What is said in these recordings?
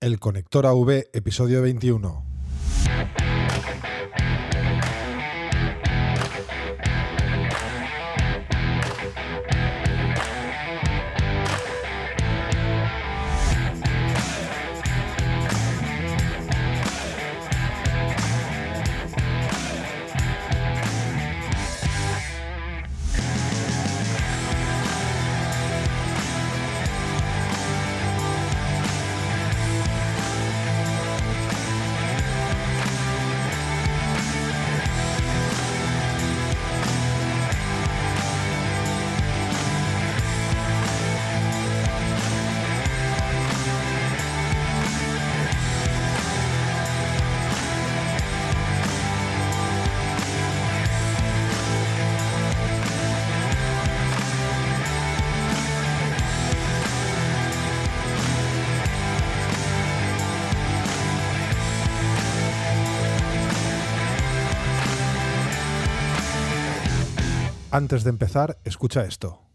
El Conector AV, episodio 21. Antes de empezar, escucha esto.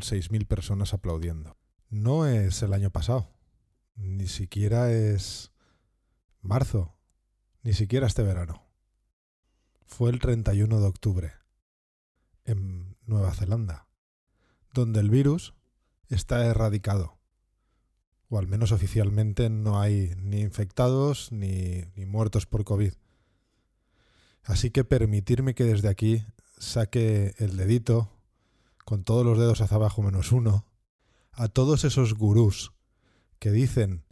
Son 6.000 personas aplaudiendo. No es el año pasado, ni siquiera es marzo, ni siquiera este verano. Fue el 31 de octubre, en Nueva Zelanda, donde el virus está erradicado, o al menos oficialmente no hay ni infectados ni, ni muertos por COVID. Así que permitirme que desde aquí saque el dedito con todos los dedos hacia abajo menos uno, a todos esos gurús que dicen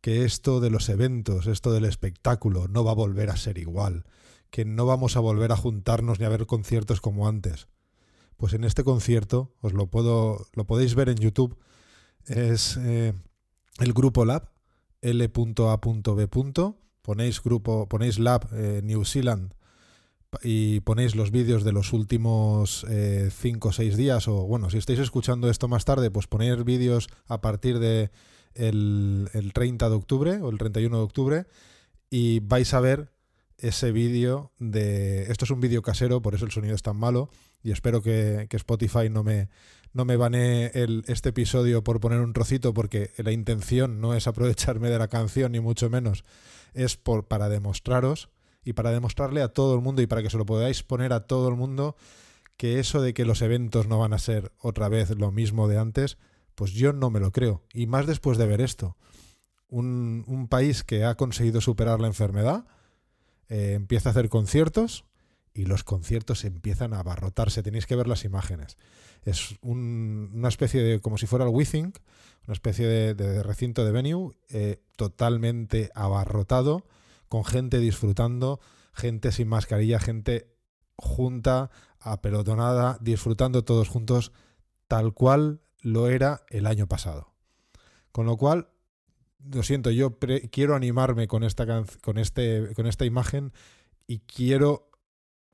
que esto de los eventos, esto del espectáculo, no va a volver a ser igual, que no vamos a volver a juntarnos ni a ver conciertos como antes. Pues en este concierto, os lo puedo, lo podéis ver en YouTube, es eh, el grupo Lab, L.A.B. Ponéis grupo, ponéis Lab eh, New Zealand y ponéis los vídeos de los últimos 5 o 6 días, o bueno, si estáis escuchando esto más tarde, pues poner vídeos a partir de el, 30 de octubre o el 31 de octubre y vais a ver ese vídeo de... Esto es un vídeo casero, por eso el sonido es tan malo y espero que, Spotify no me, no me banee el, este episodio por poner un trocito porque la intención no es aprovecharme de la canción ni mucho menos, es por, para demostraros y para demostrarle a todo el mundo y para que se lo podáis poner a todo el mundo que eso de que los eventos no van a ser otra vez lo mismo de antes, pues yo no me lo creo. Y más después de ver esto. Un, país que ha conseguido superar la enfermedad, eh, empieza a hacer conciertos y los conciertos empiezan a abarrotarse. Tenéis que ver las imágenes. Es una especie de, como si fuera el WeThink, una especie de, recinto de venue eh, totalmente abarrotado con gente disfrutando, gente sin mascarilla, gente junta, apelotonada, disfrutando todos juntos, tal cual lo era el año pasado. Con lo cual, lo siento, yo quiero animarme con esta, con, este, con esta imagen y quiero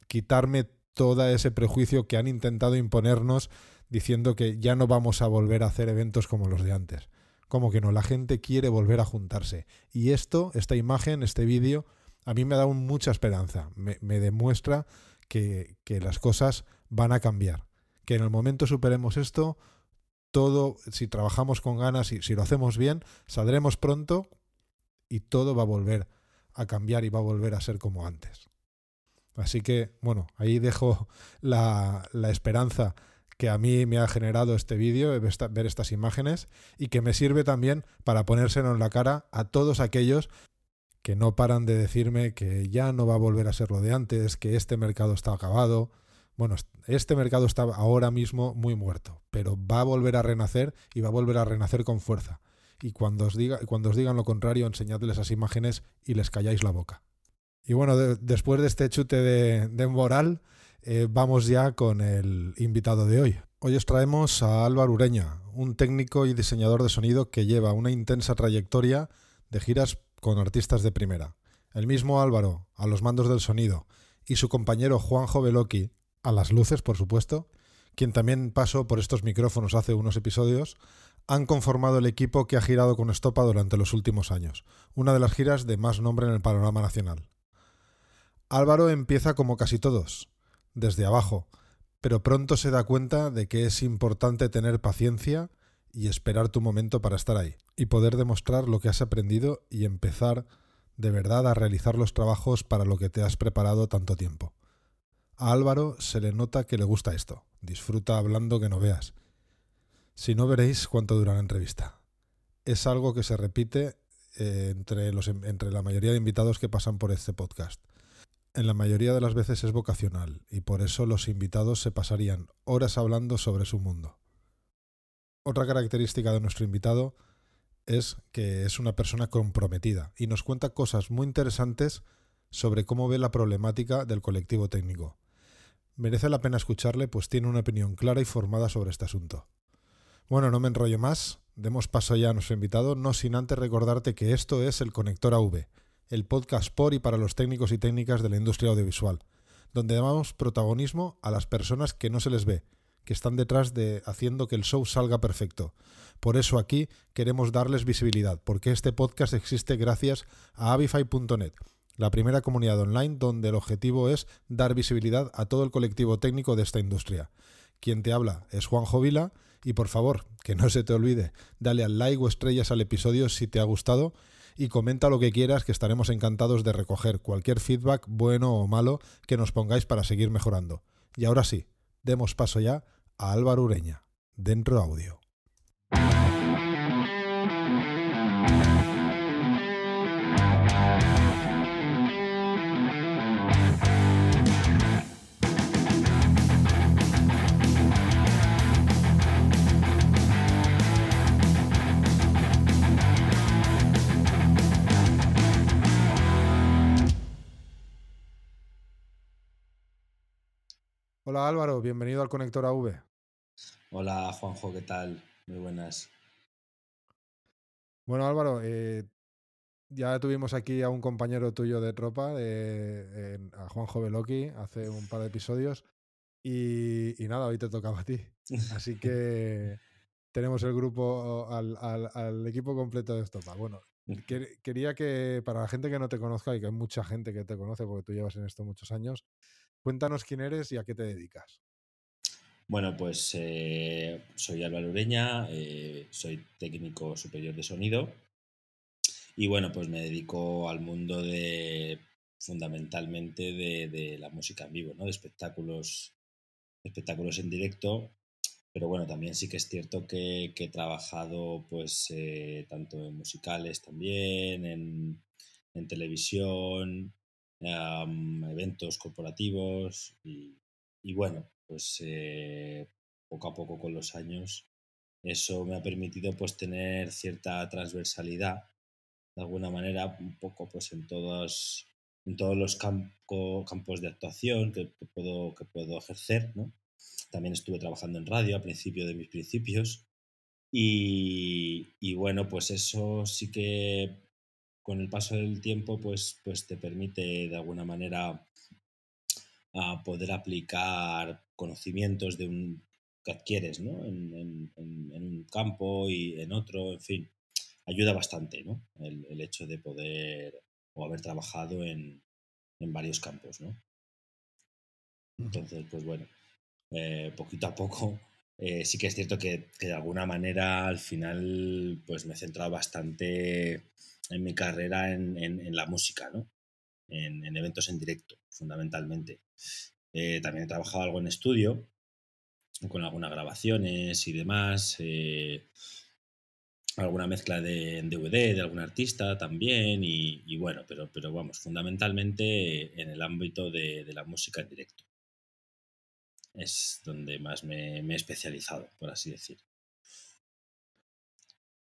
quitarme todo ese prejuicio que han intentado imponernos diciendo que ya no vamos a volver a hacer eventos como los de antes. Como que no, la gente quiere volver a juntarse. Y esto, esta imagen, este vídeo, a mí me da mucha esperanza. Me, demuestra que, las cosas van a cambiar. Que en el momento superemos esto, todo, si trabajamos con ganas y si lo hacemos bien, saldremos pronto y todo va a volver a cambiar y va a volver a ser como antes. Así que, bueno, ahí dejo la, la esperanza que a mí me ha generado este vídeo, ver estas imágenes, y que me sirve también para ponérselo en la cara a todos aquellos que no paran de decirme que ya no va a volver a ser lo de antes, que este mercado está acabado. Bueno, este mercado está ahora mismo muy muerto, pero va a volver a renacer y va a volver a renacer con fuerza. Y cuando os, diga, cuando os digan lo contrario, enseñadles esas imágenes y les calláis la boca. Y bueno, después de este chute de, moral, eh, vamos ya con el invitado de hoy. Hoy os traemos a Álvaro Ureña, un técnico y diseñador de sonido que lleva una intensa trayectoria de giras con artistas de primera. El mismo Álvaro, a los mandos del sonido, y su compañero Juanjo Veloki, a las luces, por supuesto, quien también pasó por estos micrófonos hace unos episodios, han conformado el equipo que ha girado con Estopa durante los últimos años, una de las giras de más nombre en el panorama nacional. Álvaro empieza como casi todos, desde abajo, pero pronto se da cuenta de que es importante tener paciencia y esperar tu momento para estar ahí y poder demostrar lo que has aprendido y empezar de verdad a realizar los trabajos para lo que te has preparado tanto tiempo. A Álvaro se le nota que le gusta esto, disfruta hablando que no veas. Si no veréis cuánto dura la entrevista. Es algo que se repite eh, entre, los, entre la mayoría de invitados que pasan por este podcast. En la mayoría de las veces es vocacional y por eso los invitados se pasarían horas hablando sobre su mundo. Otra característica de nuestro invitado es que es una persona comprometida y nos cuenta cosas muy interesantes sobre cómo ve la problemática del colectivo técnico. Merece la pena escucharle, pues tiene una opinión clara y formada sobre este asunto. Bueno, no me enrollo más, demos paso ya a nuestro invitado, no sin antes recordarte que esto es el Conector AV, el podcast por y para los técnicos y técnicas de la industria audiovisual, donde damos protagonismo a las personas que no se les ve, que están detrás de haciendo que el show salga perfecto. Por eso aquí queremos darles visibilidad, porque este podcast existe gracias a avify.net, la primera comunidad online donde el objetivo es dar visibilidad a todo el colectivo técnico de esta industria. Quien te habla es Juan Jovila y por favor, que no se te olvide, dale al like o estrellas al episodio si te ha gustado y comenta lo que quieras que estaremos encantados de recoger cualquier feedback bueno o malo que nos pongáis para seguir mejorando. Y ahora sí, demos paso ya a Álvaro Ureña, dentro audio. Hola Álvaro, bienvenido al Conector AV. Hola Juanjo, ¿qué tal? Muy buenas. Bueno Álvaro, eh, ya tuvimos aquí a un compañero tuyo de tropa, a Juanjo Veloki, hace un par de episodios. Y, nada, hoy te tocaba a ti. Así que tenemos el grupo, al, equipo completo de Estopa. Bueno, quería que para la gente que no te conozca y que hay mucha gente que te conoce porque tú llevas en esto muchos años, Cuéntanos quién eres y a qué te dedicas. Bueno, pues eh, soy Álvaro Ureña, eh, soy técnico superior de sonido y bueno, pues me dedico al mundo de fundamentalmente de, la música en vivo, ¿no? de espectáculos, espectáculos en directo, pero bueno, también sí que es cierto que, he trabajado pues eh, tanto en musicales también, en, en televisión, eventos corporativos y, bueno, pues eh, poco a poco con los años eso me ha permitido pues tener cierta transversalidad de alguna manera un poco pues en todos en todos los campos de actuación que, puedo que puedo ejercer también estuve trabajando en radio a principio de mis principios y, y bueno pues eso sí que con el paso del tiempo, pues, pues te permite de alguna manera a poder aplicar conocimientos de un, que adquieres ¿no? en, un campo y en otro, en fin, ayuda bastante ¿no? el, hecho de poder o haber trabajado en, varios campos. ¿no? Entonces, pues bueno, eh, poquito a poco eh, sí que es cierto que, de alguna manera al final pues me he centrado bastante en mi carrera en, la música, ¿no? En, eventos en directo, fundamentalmente. Eh, también he trabajado algo en estudio, con algunas grabaciones y demás. Eh, alguna mezcla de DVD de algún artista también y, bueno, pero, pero vamos, fundamentalmente en el ámbito de, la música en directo. Es donde más me, he especializado, por así decir.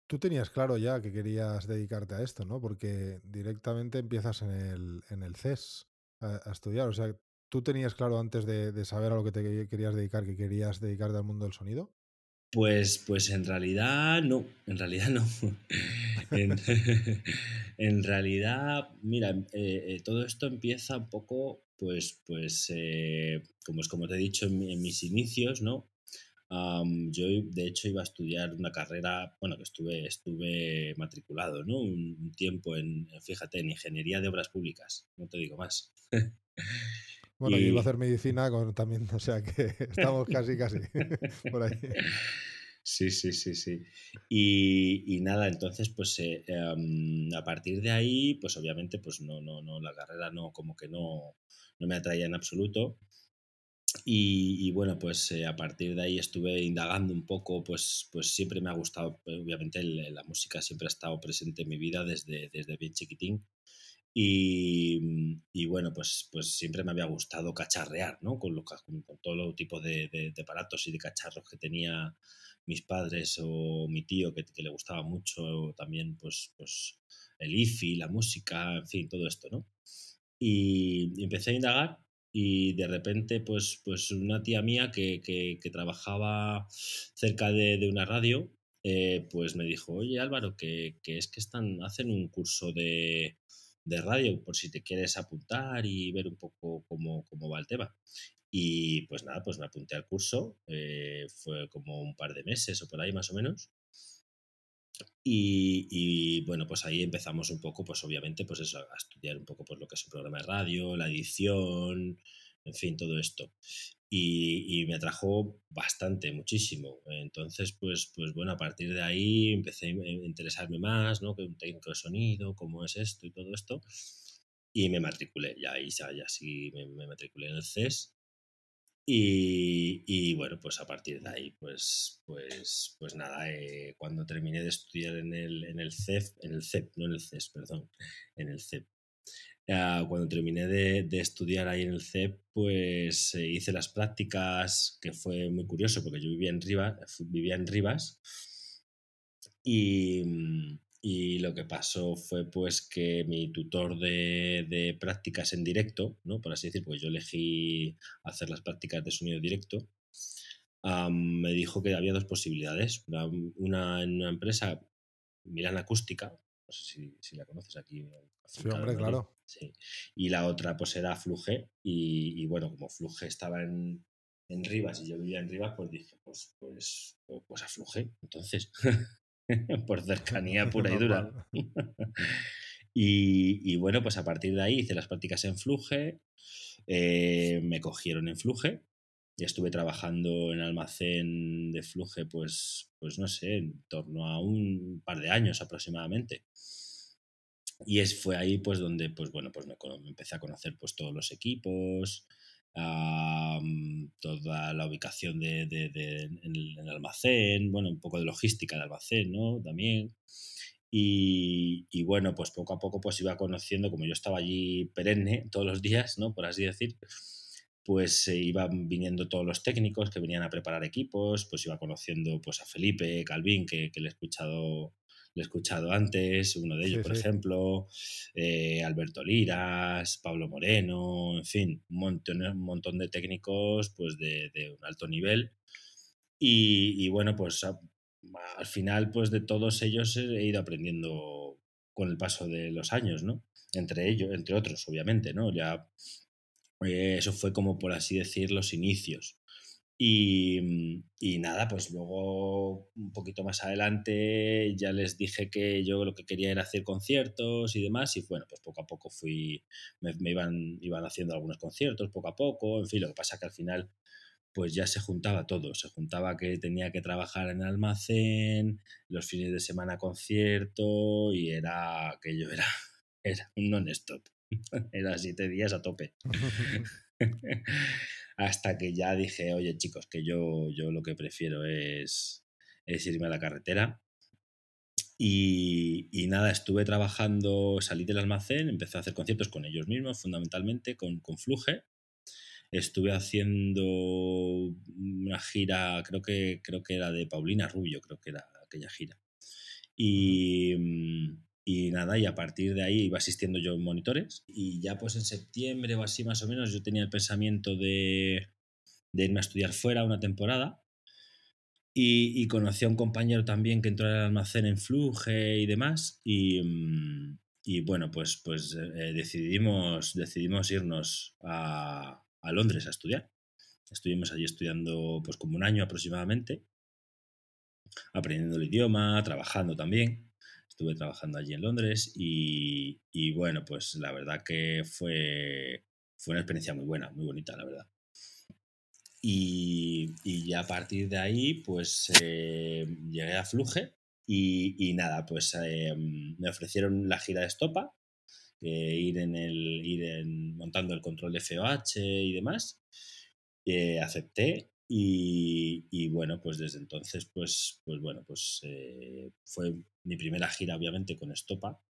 Tú tenías claro ya que querías dedicarte a esto, ¿no? Porque directamente empiezas en el, en el CES a, estudiar. O sea, ¿tú tenías claro antes de, de saber a lo que te querías dedicar que querías dedicarte al mundo del sonido? Pues, pues en realidad no, en realidad no. en, realidad, mira, eh, eh, todo esto empieza un poco, pues, pues eh, como es como te he dicho en, mis inicios, ¿no? yo de hecho iba a estudiar una carrera, bueno, que estuve, estuve matriculado, ¿no? Un, tiempo en, fíjate, en ingeniería de obras públicas, no te digo más. Bueno, yo iba a hacer medicina con, también, o sea que estamos casi, casi por ahí. Sí, sí, sí, sí. Y, nada, entonces, pues eh, em, a partir de ahí, pues obviamente, pues no, no, no, la carrera no, como que no, no me atraía en absoluto. Y, bueno, pues eh, a partir de ahí estuve indagando un poco, pues, pues siempre me ha gustado, obviamente la música siempre ha estado presente en mi vida desde, desde bien chiquitín. Y, bueno, pues, pues siempre me había gustado cacharrear, ¿no? Con, con, todo tipo de, de, aparatos y de cacharros que tenía mis padres o mi tío que, le gustaba mucho también, pues, pues el IFI, la música, en fin, todo esto, ¿no? Y, empecé a indagar y de repente, pues, pues una tía mía que, que, trabajaba cerca de, de una radio, eh, pues me dijo, oye Álvaro, que, que es que están, hacen un curso de de radio, por si te quieres apuntar y ver un poco cómo, cómo va el tema. Y pues nada, pues me apunté al curso, eh, fue como un par de meses o por ahí más o menos. Y, bueno, pues ahí empezamos un poco, pues obviamente, pues eso, a estudiar un poco pues lo que es un programa de radio, la edición, en fin, todo esto. Y, me atrajo bastante, muchísimo. Entonces, pues, pues bueno, a partir de ahí empecé a interesarme más, ¿no? Que un técnico de sonido, cómo es esto y todo esto. Y me matriculé, ya ahí ya, ya sí me, matriculé en el CES. Y, y, bueno, pues a partir de ahí, pues, pues, pues nada, eh, cuando terminé de estudiar en el, en el CEF, en el CEP, no en el CES, perdón, en el CEP, cuando terminé de, estudiar ahí en el CEP, pues eh, hice las prácticas, que fue muy curioso porque yo vivía en Rivas, vivía en Rivas y, y, lo que pasó fue pues que mi tutor de, prácticas en directo, ¿no? por así decir, porque yo elegí hacer las prácticas de sonido directo, me dijo que había dos posibilidades, una, una en una empresa, Milan Acústica, no sé si, la conoces aquí. Sí, hombre, claro. Sí. Y la otra pues era Fluge y, bueno, como Fluge estaba en, en, Rivas y yo vivía en Rivas, pues dije, pues, pues, pues a Fluge, entonces, por cercanía pura y dura. y, y, bueno, pues a partir de ahí hice las prácticas en Fluge, eh, me cogieron en Fluge y estuve trabajando en almacén de Fluge, pues, pues no sé, en torno a un par de años aproximadamente. Y es, fue ahí pues donde pues bueno pues me, empecé a conocer pues todos los equipos, toda la ubicación de, en, el, almacén, bueno, un poco de logística del almacén, ¿no? También. Y, bueno, pues poco a poco pues iba conociendo, como yo estaba allí perenne todos los días, ¿no? Por así decir, pues se iban viniendo todos los técnicos que venían a preparar equipos, pues iba conociendo pues a Felipe, Calvin, que, le he escuchado he escuchado antes, uno de ellos, por ejemplo, eh, Alberto Liras, Pablo Moreno, en fin, un montón, un montón de técnicos pues de, un alto nivel. Y, bueno, pues al final pues de todos ellos he ido aprendiendo con el paso de los años, ¿no? Entre ellos, entre otros, obviamente, ¿no? Ya eh, eso fue como por así decir los inicios. Y, y, nada, pues luego un poquito más adelante ya les dije que yo lo que quería era hacer conciertos y demás y bueno, pues poco a poco fui, me, iban, iban haciendo algunos conciertos poco a poco, en fin, lo que pasa que al final pues ya se juntaba todo, se juntaba que tenía que trabajar en almacén, los fines de semana concierto y era aquello era, era un non-stop. Era siete días a tope. hasta que ya dije, oye chicos, que yo, yo lo que prefiero es, es irme a la carretera. Y, y, nada, estuve trabajando, salí del almacén, empecé a hacer conciertos con ellos mismos, fundamentalmente con, con Fluge. Estuve haciendo una gira, creo que, creo que era de Paulina Rubio, creo que era aquella gira. Y, y nada, y a partir de ahí iba asistiendo yo en monitores. Y ya pues en septiembre o así más o menos yo tenía el pensamiento de, de irme a estudiar fuera una temporada. Y, y, conocí a un compañero también que entró al almacén en Fluge y demás. Y, y bueno, pues, pues eh, decidimos, decidimos irnos a, a Londres a estudiar. Estuvimos allí estudiando pues como un año aproximadamente, aprendiendo el idioma, trabajando también. Estuve trabajando allí en Londres y, y bueno, pues la verdad que fue, fue una experiencia muy buena, muy bonita, la verdad. Y, y ya a partir de ahí, pues eh, llegué a Fluge y, y nada, pues eh, me ofrecieron la gira de estopa, eh, ir, en el, ir en, montando el control de FOH y demás. Acepté y, bueno, pues desde entonces, pues, pues bueno, pues eh, fue mi primera gira obviamente con Estopa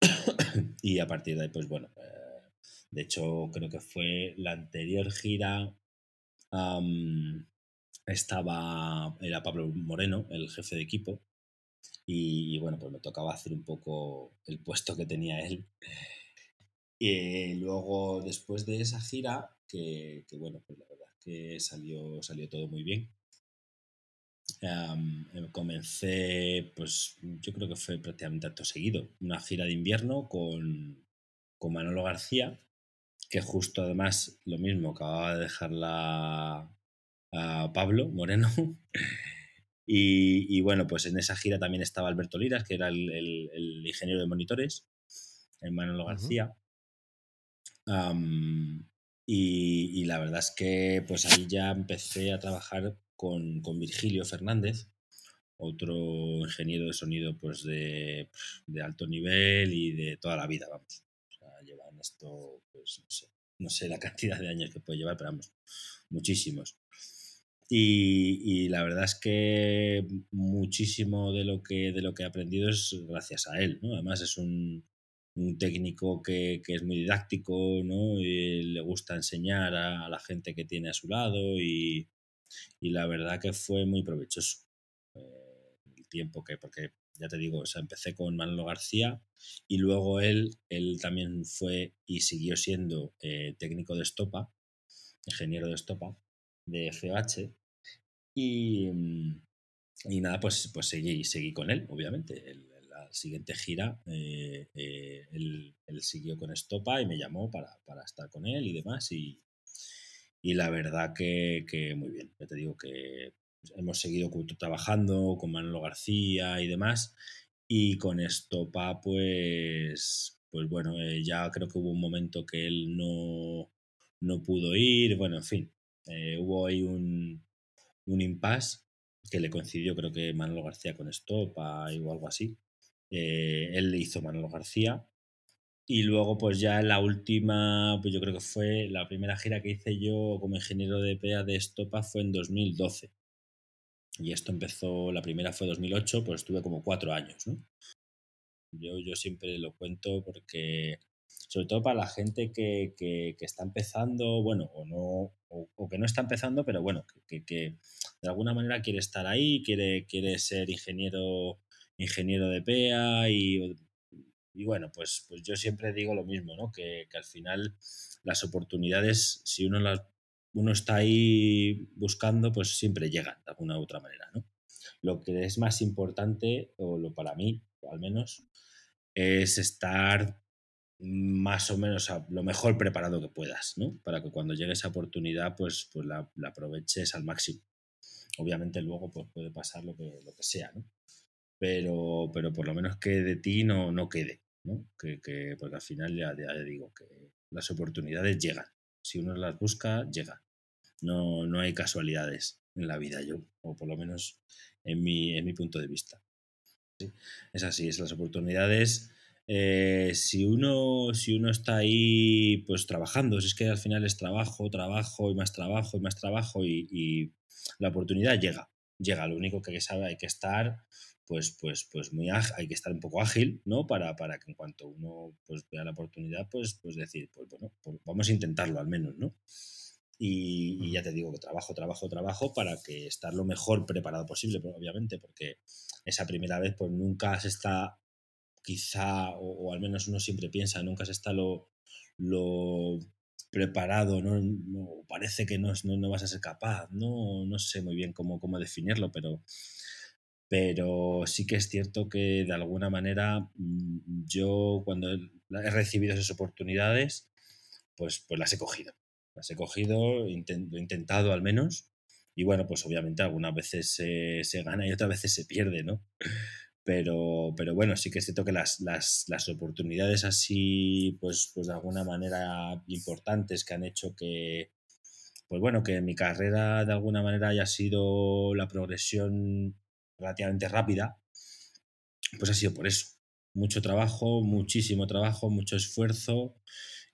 y a partir de ahí, pues bueno, eh, de hecho creo que fue la anterior gira, estaba, era Pablo Moreno, el jefe de equipo, y, bueno, pues me tocaba hacer un poco el puesto que tenía él. Y luego, después de esa gira, que, que bueno, pues la verdad que salió, salió todo muy bien. Um, comencé, pues yo creo que fue prácticamente acto seguido, una gira de invierno con, con Manolo García, que justo además lo mismo, acababa de dejarla a Pablo Moreno. Y, y, bueno, pues en esa gira también estaba Alberto Liras, que era el, el, el ingeniero de monitores, el Manolo García. Uh -huh. um, y, la verdad es que pues ahí ya empecé a trabajar con, con, Virgilio Fernández, otro ingeniero de sonido pues de, de, alto nivel y de toda la vida, vamos. O sea, llevan esto, pues no sé, no sé la cantidad de años que puede llevar, pero vamos, muchísimos. Y, y, la verdad es que muchísimo de lo que, de lo que he aprendido es gracias a él. ¿no? Además es un, un técnico que, que, es muy didáctico, ¿no? Y le gusta enseñar a, a, la gente que tiene a su lado y, y la verdad que fue muy provechoso eh, el tiempo que, porque ya te digo, o sea, empecé con Manolo García y luego él, él también fue y siguió siendo eh, técnico de estopa, ingeniero de estopa de FH y, y nada, pues, pues seguí, seguí con él, obviamente. Siguiente gira eh, eh, él, siguió con Estopa y me llamó para, para estar con él y demás y, y la verdad que, que, muy bien. Ya te digo que hemos seguido trabajando con Manolo García y demás y con Estopa pues, pues bueno, eh, ya creo que hubo un momento que él no, no pudo ir, bueno, en fin, hubo ahí un, un impasse que le coincidió creo que Manolo García con Estopa o algo así. Eh, él le hizo Manolo García y luego pues ya la última, pues yo creo que fue la primera gira que hice yo como ingeniero de PA de Estopa fue en 2012. Y esto empezó, la primera fue 2008, pues estuve como cuatro años, ¿no? Yo, yo siempre lo cuento porque sobre todo para la gente que, que, que está empezando, bueno, o no, o, o, que no está empezando, pero bueno, que, que, de alguna manera quiere estar ahí, quiere, quiere ser ingeniero, ingeniero de PEA y, y bueno, pues, pues yo siempre digo lo mismo, ¿no? Que, al final las oportunidades, si uno las uno está ahí buscando, pues siempre llegan de alguna u otra manera, ¿no? Lo que es más importante, o lo para mí, al menos, es estar más o menos lo mejor preparado que puedas, ¿no? Para que cuando llegue esa oportunidad, pues, pues la, la aproveches al máximo. Obviamente luego pues, puede pasar lo que, lo que sea, ¿no? Pero, pero por lo menos que de ti no, no quede, ¿no? Que, que, porque al final ya, ya digo que las oportunidades llegan. Si uno las busca, llegan. No, no hay casualidades en la vida, yo, o por lo menos en mi, en mi punto de vista. ¿Sí? Es así, es las oportunidades eh, si, uno, si uno está ahí pues trabajando, si es que al final es trabajo, trabajo y más trabajo y más trabajo y, y la oportunidad llega, llega. Lo único que sabe hay que estar pues, pues, pues muy hay que estar un poco ágil, ¿no? Para, para que en cuanto uno pues, vea la oportunidad, pues, pues decir, pues bueno, pues vamos a intentarlo al menos, ¿no? Y, ya te digo que trabajo, trabajo, trabajo para que estar lo mejor preparado posible, obviamente, porque esa primera vez pues nunca se está, quizá, o, al menos uno siempre piensa, nunca se está lo, lo preparado, ¿no? parece que no, no, no, vas a ser capaz, no, no sé muy bien cómo, cómo definirlo, pero pero sí que es cierto que de alguna manera mm, yo cuando he recibido esas oportunidades, pues, pues las he cogido. Las he cogido, lo he intentado al menos, y bueno, pues obviamente algunas veces se, gana y otras veces se pierde, ¿no? Pero, pero bueno, sí que es cierto que las, las, las, oportunidades así, pues, pues de alguna manera importantes que han hecho que, pues bueno, que mi carrera de alguna manera haya sido la progresión relativamente rápida, pues ha sido por eso. Mucho trabajo, muchísimo trabajo, mucho esfuerzo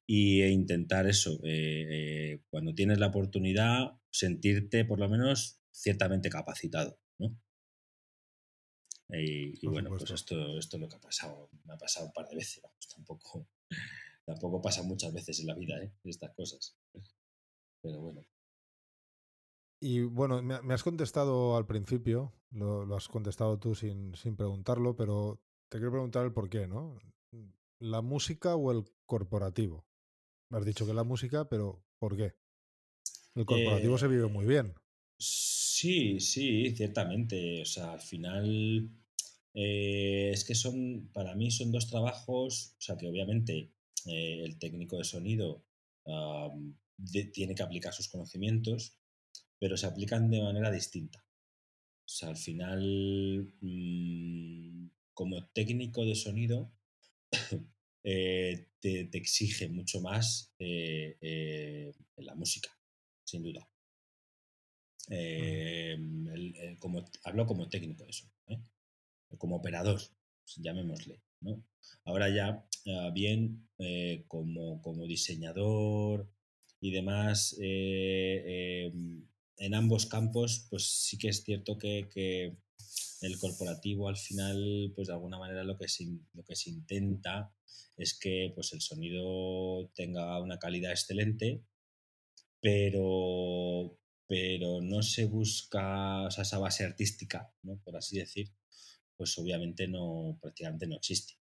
y, e intentar eso, eh, eh, cuando tienes la oportunidad, sentirte por lo menos ciertamente capacitado, ¿no? Y, bueno, pues esto, esto es lo que ha pasado, me ha pasado un par de veces, tampoco, tampoco pasa muchas veces en la vida, ¿eh? Estas cosas. Pero bueno. Y bueno, me, has contestado al principio, lo, has contestado tú sin, sin, preguntarlo, pero te quiero preguntar el por qué, ¿no? ¿La música o el corporativo? Me has dicho que la música, pero ¿por qué? El corporativo se vive muy bien. Eh, sí, sí, ciertamente. O sea, al final eh, es que son, para mí son dos trabajos, o sea, que obviamente eh, el técnico de sonido tiene que aplicar sus conocimientos, pero se aplican de manera distinta. O sea, al final, mm, como técnico de sonido, eh, te, exige mucho más eh, eh, la música, sin duda. como, hablo como técnico de eso, como operador, llamémosle. ¿no? Ahora ya, ah, bien, como, como, diseñador y demás, em, en ambos campos, pues sí que es cierto que, el corporativo al final, pues de alguna manera lo que se, lo que se intenta es que pues el sonido tenga una calidad excelente, pero, pero no se busca esa base artística, ¿no? por así decir, pues obviamente no, prácticamente no existe.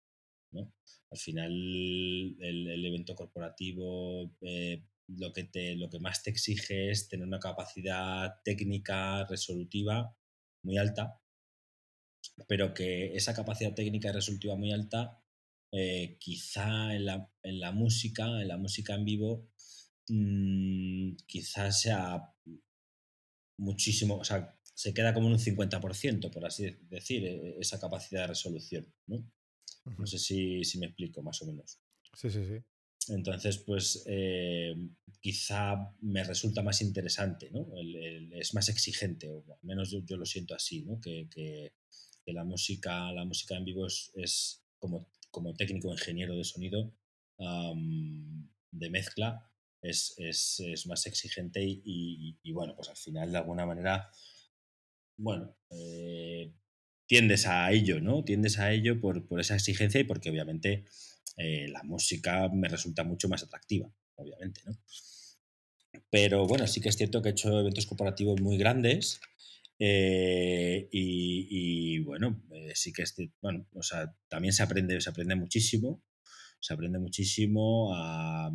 ¿no? Al final el, evento corporativo eh, lo que, te, lo que más te exige es tener una capacidad técnica resolutiva muy alta, pero que esa capacidad técnica resolutiva muy alta, eh, quizá en la, en la, música, en la música en vivo, mmm, quizás sea muchísimo, o sea, se queda como en un 50%, por así decir, e, esa capacidad de resolución. No, no sé si, si me explico más o menos. Sí, sí, sí. Entonces, pues eh, quizá me resulta más interesante, ¿no? es más exigente, o al menos yo, lo siento así, ¿no? Que, la, música, la música en vivo es, como, como técnico ingeniero de sonido, de mezcla, es, más exigente y, bueno, pues al final de alguna manera, bueno, eh, tiendes a ello, ¿no? Tiendes a ello por, por esa exigencia y porque obviamente eh, la música me resulta mucho más atractiva, obviamente, ¿no? Pero bueno, sí que es cierto que he hecho eventos corporativos muy grandes eh, y, bueno, eh, sí que bueno, o sea, también se aprende, se aprende muchísimo, se aprende muchísimo a,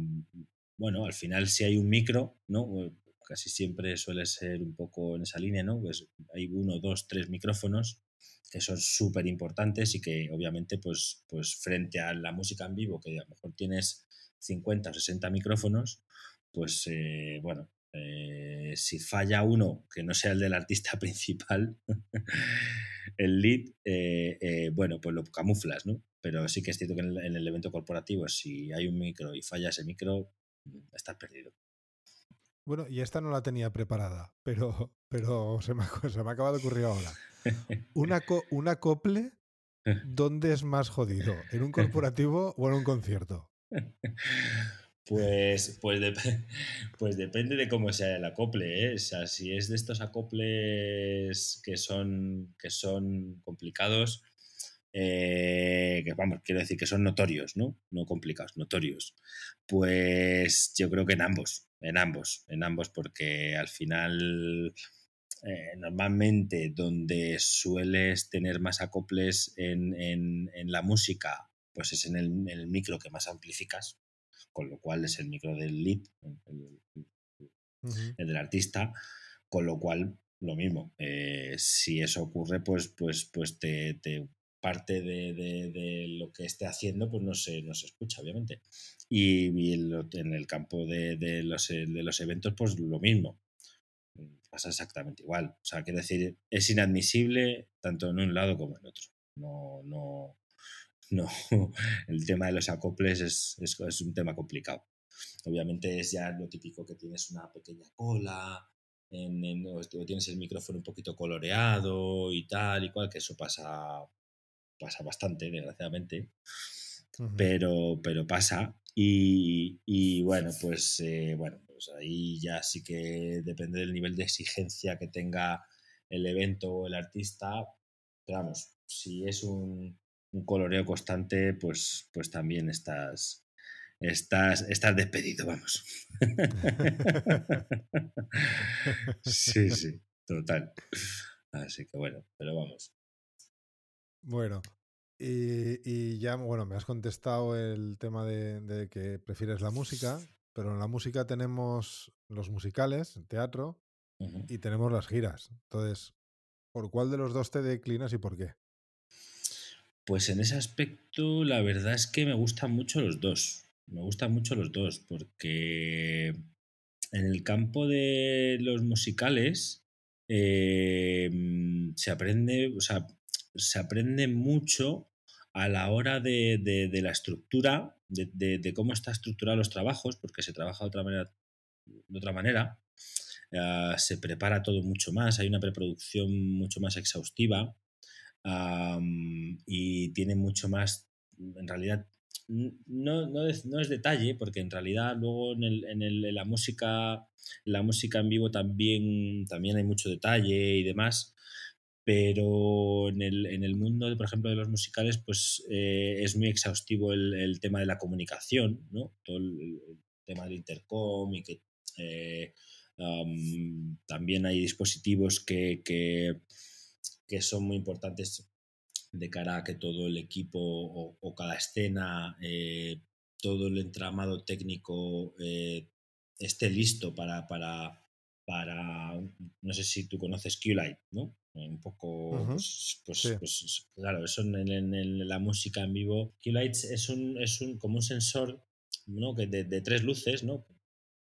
bueno, al final si hay un micro, ¿no? Casi siempre suele ser un poco en esa línea, ¿no? Pues hay uno, dos, tres micrófonos que son súper importantes y que obviamente pues, pues frente a la música en vivo, que a lo mejor tienes 50 o 60 micrófonos, pues eh, bueno, eh, si falla uno que no sea el del artista principal, el lead, eh, bueno, pues lo camuflas, ¿no? Pero sí que es cierto que en el, evento corporativo, si hay un micro y falla ese micro, estás perdido. Bueno, y esta no la tenía preparada, pero, pero se, me, se me acaba de ocurrir ahora. un, acople ¿dónde es más jodido? ¿En un corporativo o en un concierto? Pues, pues, pues depende de cómo sea el acople. ¿eh? O sea, si es de estos acoples que son, que son complicados, eh, que vamos, quiero decir que son notorios, ¿no? No complicados, notorios. Pues yo creo que en ambos, en ambos, en ambos, porque al final eh, normalmente donde sueles tener más acoples en, en, la música, pues es en el, en el, micro que más amplificas, con lo cual es el micro del lead, el, del artista, con lo cual lo mismo. Eh, si eso ocurre, pues, pues, pues te, parte de, lo que esté haciendo, pues no se, no se escucha, obviamente. Y, en el campo de, los, de los eventos, pues lo mismo. Pasa exactamente igual. O sea, quiero decir, es inadmisible tanto en un lado como en otro. No, no, no, el tema de los acoples es, es, un tema complicado. Obviamente es ya lo típico que tienes una pequeña cola, en, tienes el micrófono un poquito coloreado y tal y cual, que eso pasa, pasa bastante, desgraciadamente. pero, pero pasa. Y, y bueno, pues eh, bueno, pues ahí ya sí que depende del nivel de exigencia que tenga el evento o el artista. Pero vamos, si es un, un coloreo constante, pues, pues también estás, estás, estás despedido, vamos. sí, sí, total. Así que bueno, pero vamos. Bueno, y, ya, bueno, me has contestado el tema de, que prefieres la música, pero en la música tenemos los musicales, el teatro, y tenemos las giras. Entonces, ¿por cuál de los dos te declinas y por qué? Pues en ese aspecto, la verdad es que me gustan mucho los dos. Me gustan mucho los dos, porque en el campo de los musicales em, se aprende, o sea, se aprende mucho a la hora de, la estructura, de, cómo está estructurado los trabajos, porque se trabaja de otra manera. De otra manera. Ah, se prepara todo mucho más, hay una preproducción mucho más exhaustiva y tiene mucho más, en realidad, no, no, es, no, es, detalle, porque en realidad luego en, el, en, el, la música la música en vivo también, también hay mucho detalle y demás, pero en el, en el mundo, por ejemplo, de los musicales, pues eh, es muy exhaustivo el, tema de la comunicación, ¿no? Todo el, tema del intercom y que eh, también hay dispositivos que, que que son muy importantes de cara a que todo el equipo o, cada escena, eh, todo el entramado técnico esté listo para, para, para, no sé si tú conoces QLight, ¿no? Un poco, pues, pues, pues, claro, eso en, la música en vivo. QLight es un, es un, como un sensor, ¿no? Que de, tres luces, ¿no?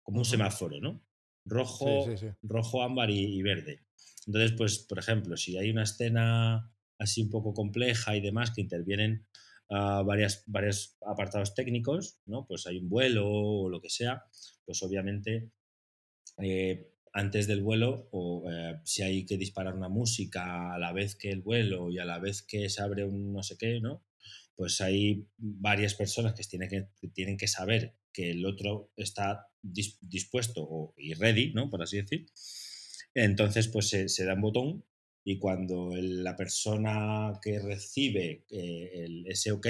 Como un semáforo, ¿no? Rojo, rojo ámbar y verde. Entonces, pues, por ejemplo, si hay una escena así un poco compleja y demás que intervienen uh, varias, varios apartados técnicos, ¿no? Pues hay un vuelo o lo que sea, pues obviamente eh, antes del vuelo o eh, si hay que disparar una música a la vez que el vuelo y a la vez que se abre un no sé qué, ¿no? Pues hay varias personas que tienen que, tienen que saber que el otro está dispuesto o, y ready, ¿no? Por así decir. Entonces, pues se, da un botón y cuando la persona que recibe eh, el, ese OK,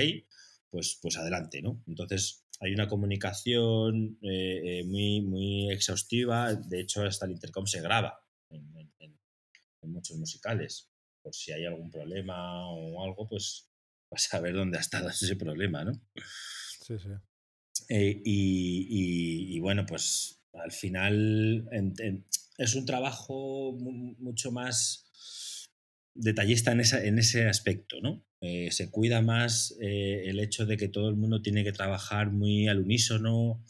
pues, pues adelante, ¿no? Entonces, hay una comunicación eh, eh, muy, muy exhaustiva. De hecho, hasta el intercom se graba en, muchos musicales. Por si hay algún problema o algo, pues vas a ver dónde ha estado ese problema, ¿no? Sí, sí. y, bueno, pues al final es un trabajo mucho más detallista en, en ese aspecto, ¿no? Eh, se cuida más eh, el hecho de que todo el mundo tiene que trabajar muy al unísono.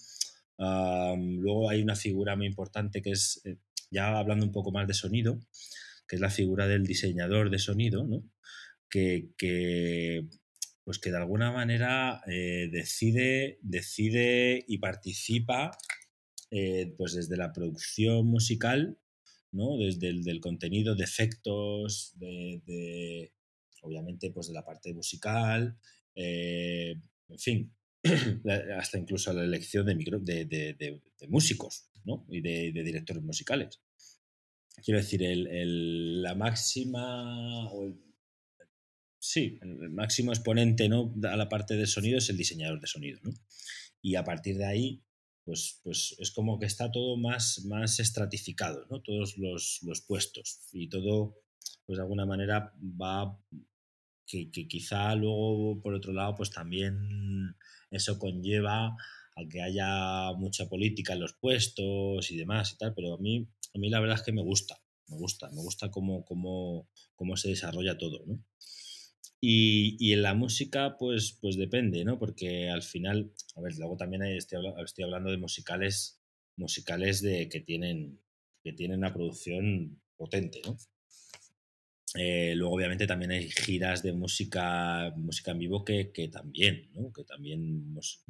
luego hay una figura muy importante que es, eh, ya hablando un poco más de sonido, que es la figura del diseñador de sonido, ¿no? que, que, pues que de alguna manera decide, decide y participa pues desde la producción musical, ¿no? desde el contenido, de efectos, de, obviamente, pues de la parte musical, en fin, hasta incluso la elección de, micro, de, músicos ¿no? y de, directores musicales. Quiero decir, el, la máxima, sí, el máximo exponente ¿no? a la parte del sonido es el diseñador de sonido. ¿no? Y a partir de ahí, pues, pues es como que está todo más, más estratificado, ¿no? todos los, los puestos y todo, pues de alguna manera va que, que, quizá luego, por otro lado, pues también eso conlleva a que haya mucha política en los puestos y demás y tal, pero a mí, a mí la verdad es que me gusta, me gusta, me gusta cómo, cómo, cómo se desarrolla todo, ¿no? Y, y, en la música, pues, pues depende, ¿no? Porque al final, a ver, luego también estoy, estoy hablando de musicales, musicales de que tienen, que tienen una producción potente, ¿no? Eh, luego, obviamente, también hay giras de música, música en vivo que, que también, ¿no? Que también pues,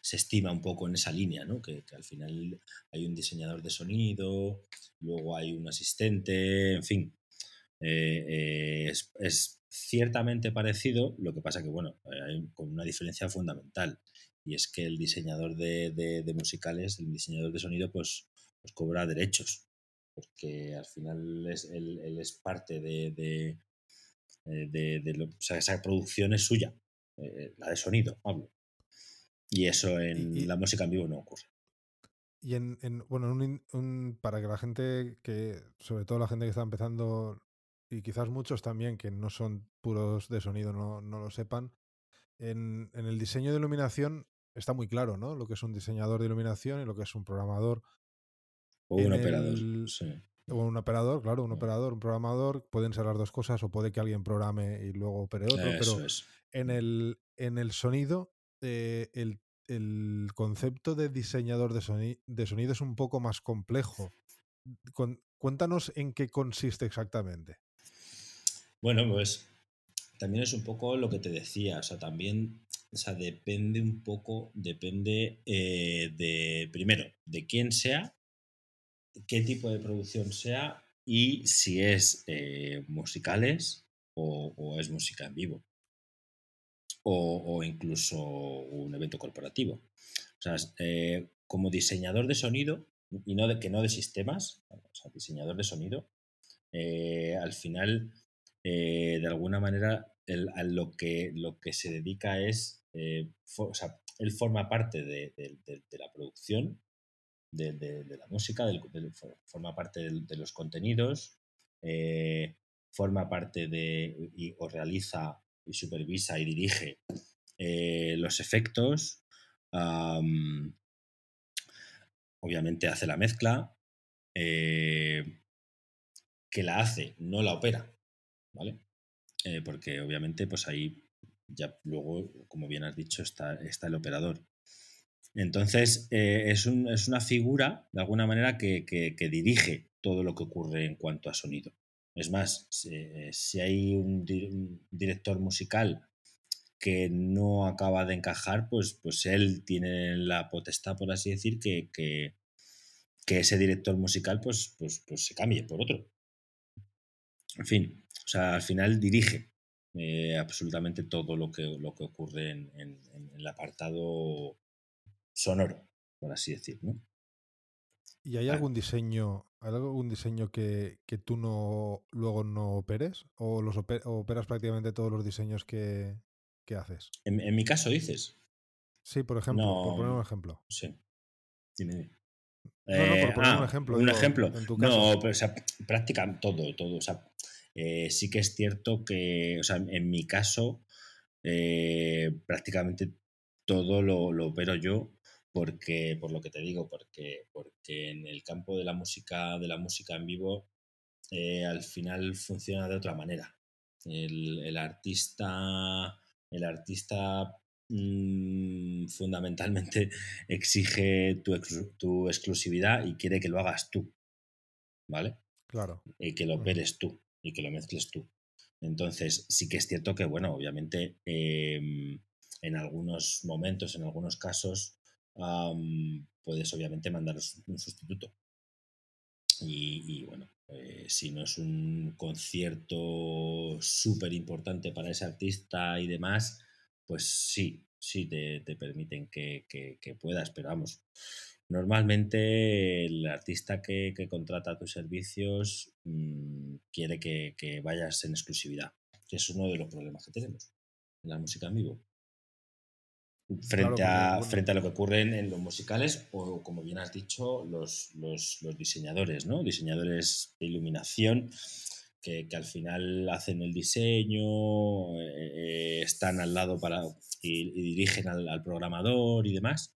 se estima un poco en esa línea, ¿no? Que, que, al final hay un diseñador de sonido, luego hay un asistente, en fin. Eh, eh, es, es, ciertamente parecido, lo que pasa que, bueno, hay con una diferencia fundamental, y es que el diseñador de, de, de musicales, el diseñador de sonido, pues, pues cobra derechos porque al final es, él, él es parte de, de, eh, lo, o sea, esa producción es suya, eh, la de sonido, hablo. Y eso en y, y, la música en vivo no ocurre. Y en, en bueno, un, un, para que la gente que, sobre todo la gente que está empezando, y quizás muchos también que no son puros de sonido, no, no lo sepan, en, en el diseño de iluminación está muy claro, ¿no? Lo que es un diseñador de iluminación y lo que es un programador o un operador. El, sí. O un operador, claro, un operador, un programador, pueden ser las dos cosas, o puede que alguien programe y luego opere otro, Eso pero es. en el, en el sonido, eh, el, el, concepto de diseñador de, soni de, sonido es un poco más complejo. Con, cuéntanos en qué consiste exactamente. Bueno, pues también es un poco lo que te decía, o sea, también, o sea, depende un poco, depende eh, de, primero, de quién sea qué tipo de producción sea y si es eh, musicales o, es música en vivo. O, incluso un evento corporativo. O sea, eh, como diseñador de sonido, y no de que no de sistemas, o sea, diseñador de sonido, al final, eh, de alguna manera, a lo, que, lo que se dedica es, eh, él forma parte de, la producción de, la música, forma parte de, los contenidos, eh, forma parte de y, o realiza y supervisa y dirige los efectos, obviamente hace la mezcla, que la hace, no la opera, ¿vale? Eh, porque obviamente pues ahí ya luego, como bien has dicho, está, está el operador. Entonces, eh, es, un, es, una figura, de alguna manera, que, que, dirige todo lo que ocurre en cuanto a sonido. Es más, si, hay un, un, director musical que no acaba de encajar, pues, pues él tiene la potestad, por así decir, que, que, que ese director musical pues, pues, pues se cambie por otro. En fin, o sea, al final dirige eh, absolutamente todo lo que, lo que ocurre en, en, en el apartado sonoro, por así decir, ¿no? ¿Y hay algún diseño, hay algún diseño que, que tú no luego no operes? ¿O los oper, operas prácticamente todos los diseños que, que haces? En, en, mi caso dices. Sí, por ejemplo, no, por poner un ejemplo. Sí. Dime. No, no, por poner eh, ah, un ejemplo. Un digo, ejemplo. No, pero o sea, prácticamente todo, todo. O sea, eh, sí que es cierto que, o sea, en mi caso, eh, prácticamente todo lo, lo opero yo porque, por lo que te digo, porque, porque en el campo de la música, de la música en vivo, eh, al final funciona de otra manera. El, el artista, el artista mmm, fundamentalmente exige tu, tu, exclusividad y quiere que lo hagas tú, ¿vale? Claro. Y que lo operes tú y que lo mezcles tú. Entonces, sí que es cierto que, bueno, obviamente, eh, en algunos momentos, en algunos casos, puedes obviamente mandar un sustituto. Y, y, bueno, eh, si no es un concierto súper importante para ese artista y demás, pues sí, sí te, permiten que, puedas, pero vamos, normalmente el artista que, contrata tus servicios mm, quiere que, vayas en exclusividad, que es uno de los problemas que tenemos en la música en vivo. Frente, a, frente a lo que ocurre en, los musicales o, como bien has dicho, los, los, diseñadores, ¿no? Diseñadores de iluminación que, al final hacen el diseño, eh, están al lado para y, dirigen al, programador y demás.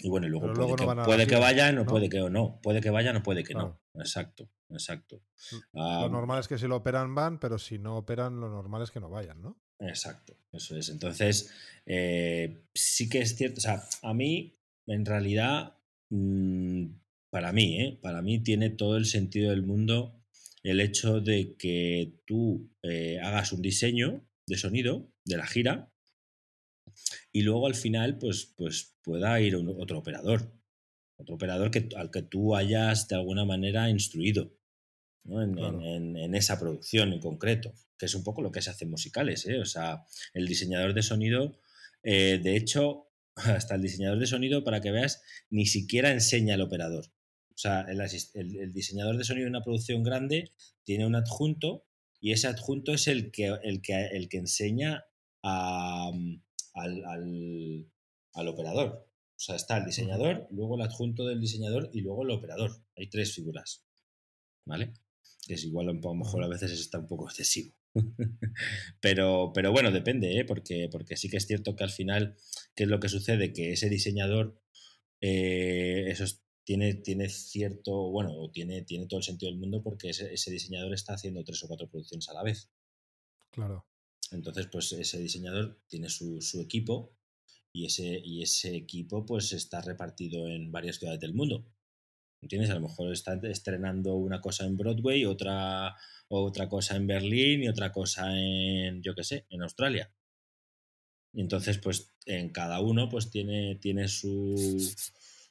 Y bueno, luego puede, que, puede que, vayan o puede que o no. Puede que vayan o puede que no. Exacto, exacto. Lo normal es que si lo operan van, pero si no operan, lo normal es que no vayan, ¿no? Exacto, eso es. Entonces, eh, sí que es cierto, o sea, a mí, en realidad, mm, para mí, ¿eh? para mí tiene todo el sentido del mundo el hecho de que tú eh, hagas un diseño de sonido de la gira y luego al final, pues, pues pueda ir otro operador, otro operador que, al que tú hayas de alguna manera instruido en, esa producción en concreto, que es un poco lo que se hace en musicales. ¿eh? O sea, el diseñador de sonido, eh, de hecho, hasta el diseñador de sonido, para que veas, ni siquiera enseña al operador. O sea, el, diseñador de sonido de una producción grande tiene un adjunto y ese adjunto es el que, el que, el que enseña al, al, operador. O sea, está el diseñador, luego el adjunto del diseñador y luego el operador. Hay tres figuras. ¿Vale? que es igual, a lo mejor a veces está un poco excesivo. pero, pero bueno, depende, ¿eh? porque, porque sí que es cierto que al final, ¿qué es lo que sucede? Que ese diseñador, eh, eso tiene, tiene cierto, bueno, tiene, tiene todo el sentido del mundo porque ese, ese, diseñador está haciendo tres o cuatro producciones a la vez. Claro. Entonces, pues ese diseñador tiene su, su equipo y ese, y ese equipo pues está repartido en varias ciudades del mundo. ¿Entiendes? A lo mejor está estrenando una cosa en Broadway, otra, otra cosa en Berlín y otra cosa en, yo qué sé, en Australia. Y entonces, pues en cada uno pues tiene, tiene su,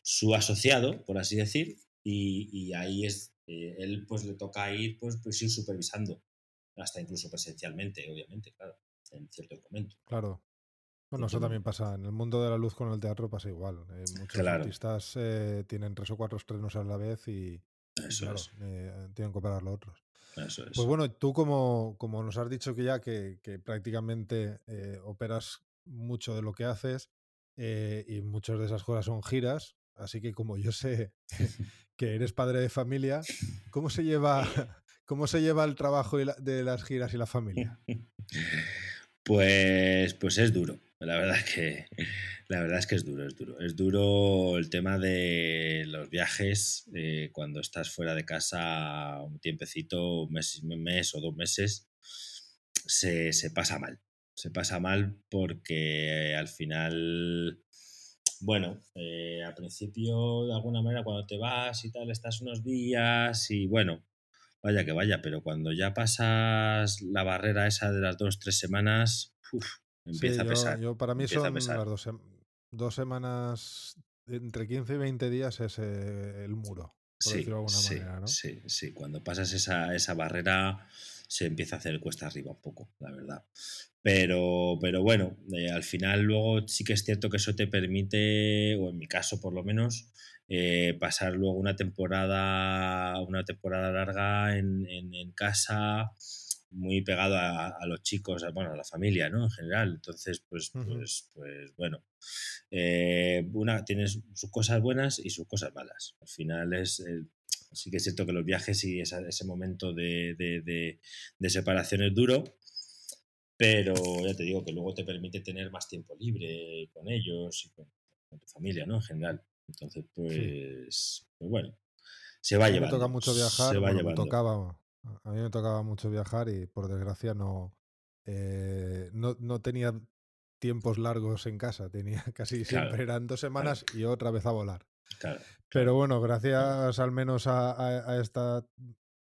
su asociado, por así decir, y, ahí es, eh, él pues le toca ir, pues, pues ir supervisando, hasta incluso presencialmente, obviamente, claro, en cierto momento. Claro. Bueno, eso también pasa. En el mundo de la luz con el teatro pasa igual. Eh, muchos artistas eh, tienen tres o cuatro estrenos a la vez y, claro, eh, tienen que operar los otros. Eso es. Pues bueno, tú como, como nos has dicho que ya que, prácticamente operas mucho de lo que haces y muchas de esas cosas son giras, así que como yo sé que eres padre de familia, ¿cómo se lleva, cómo se lleva el trabajo de las giras y la familia? Pues, pues es duro. La verdad es que la verdad es que es duro, es duro. Es duro el tema de los viajes eh, cuando estás fuera de casa un tiempecito, un mes, mes o dos meses, se, pasa mal. Se pasa mal porque al final, bueno, eh, al principio de alguna manera cuando te vas y tal, estás unos días y bueno, vaya que vaya, pero cuando ya pasas la barrera esa de las dos, tres semanas, Empieza a pesar. Yo, para mí son las dos, semanas, entre 15 y 20 días es eh, el muro, por decirlo de alguna manera, ¿no? Sí, sí, cuando pasas esa, esa barrera se empieza a hacer cuesta arriba un poco, la verdad. Pero, pero bueno, eh, al final luego sí que es cierto que eso te permite, o en mi caso por lo menos, eh, pasar luego una temporada, una temporada larga en, en, en casa, muy pegado a, los chicos, a, bueno, a la familia, ¿no? En general. Entonces, pues, pues, pues bueno, eh, una, tienes sus cosas buenas y sus cosas malas. Al final es, sí que es cierto que los viajes y ese momento de, de, separación es duro, pero ya te digo que luego te permite tener más tiempo libre con ellos y con, tu familia, ¿no? En general. Entonces, pues, pues bueno, se va llevando. Me toca mucho viajar, se va me tocaba a mí me tocaba mucho viajar y por desgracia no, eh, no, no, tenía tiempos largos en casa. Tenía casi siempre eran dos semanas y otra vez a volar. Pero bueno, gracias al menos a, esta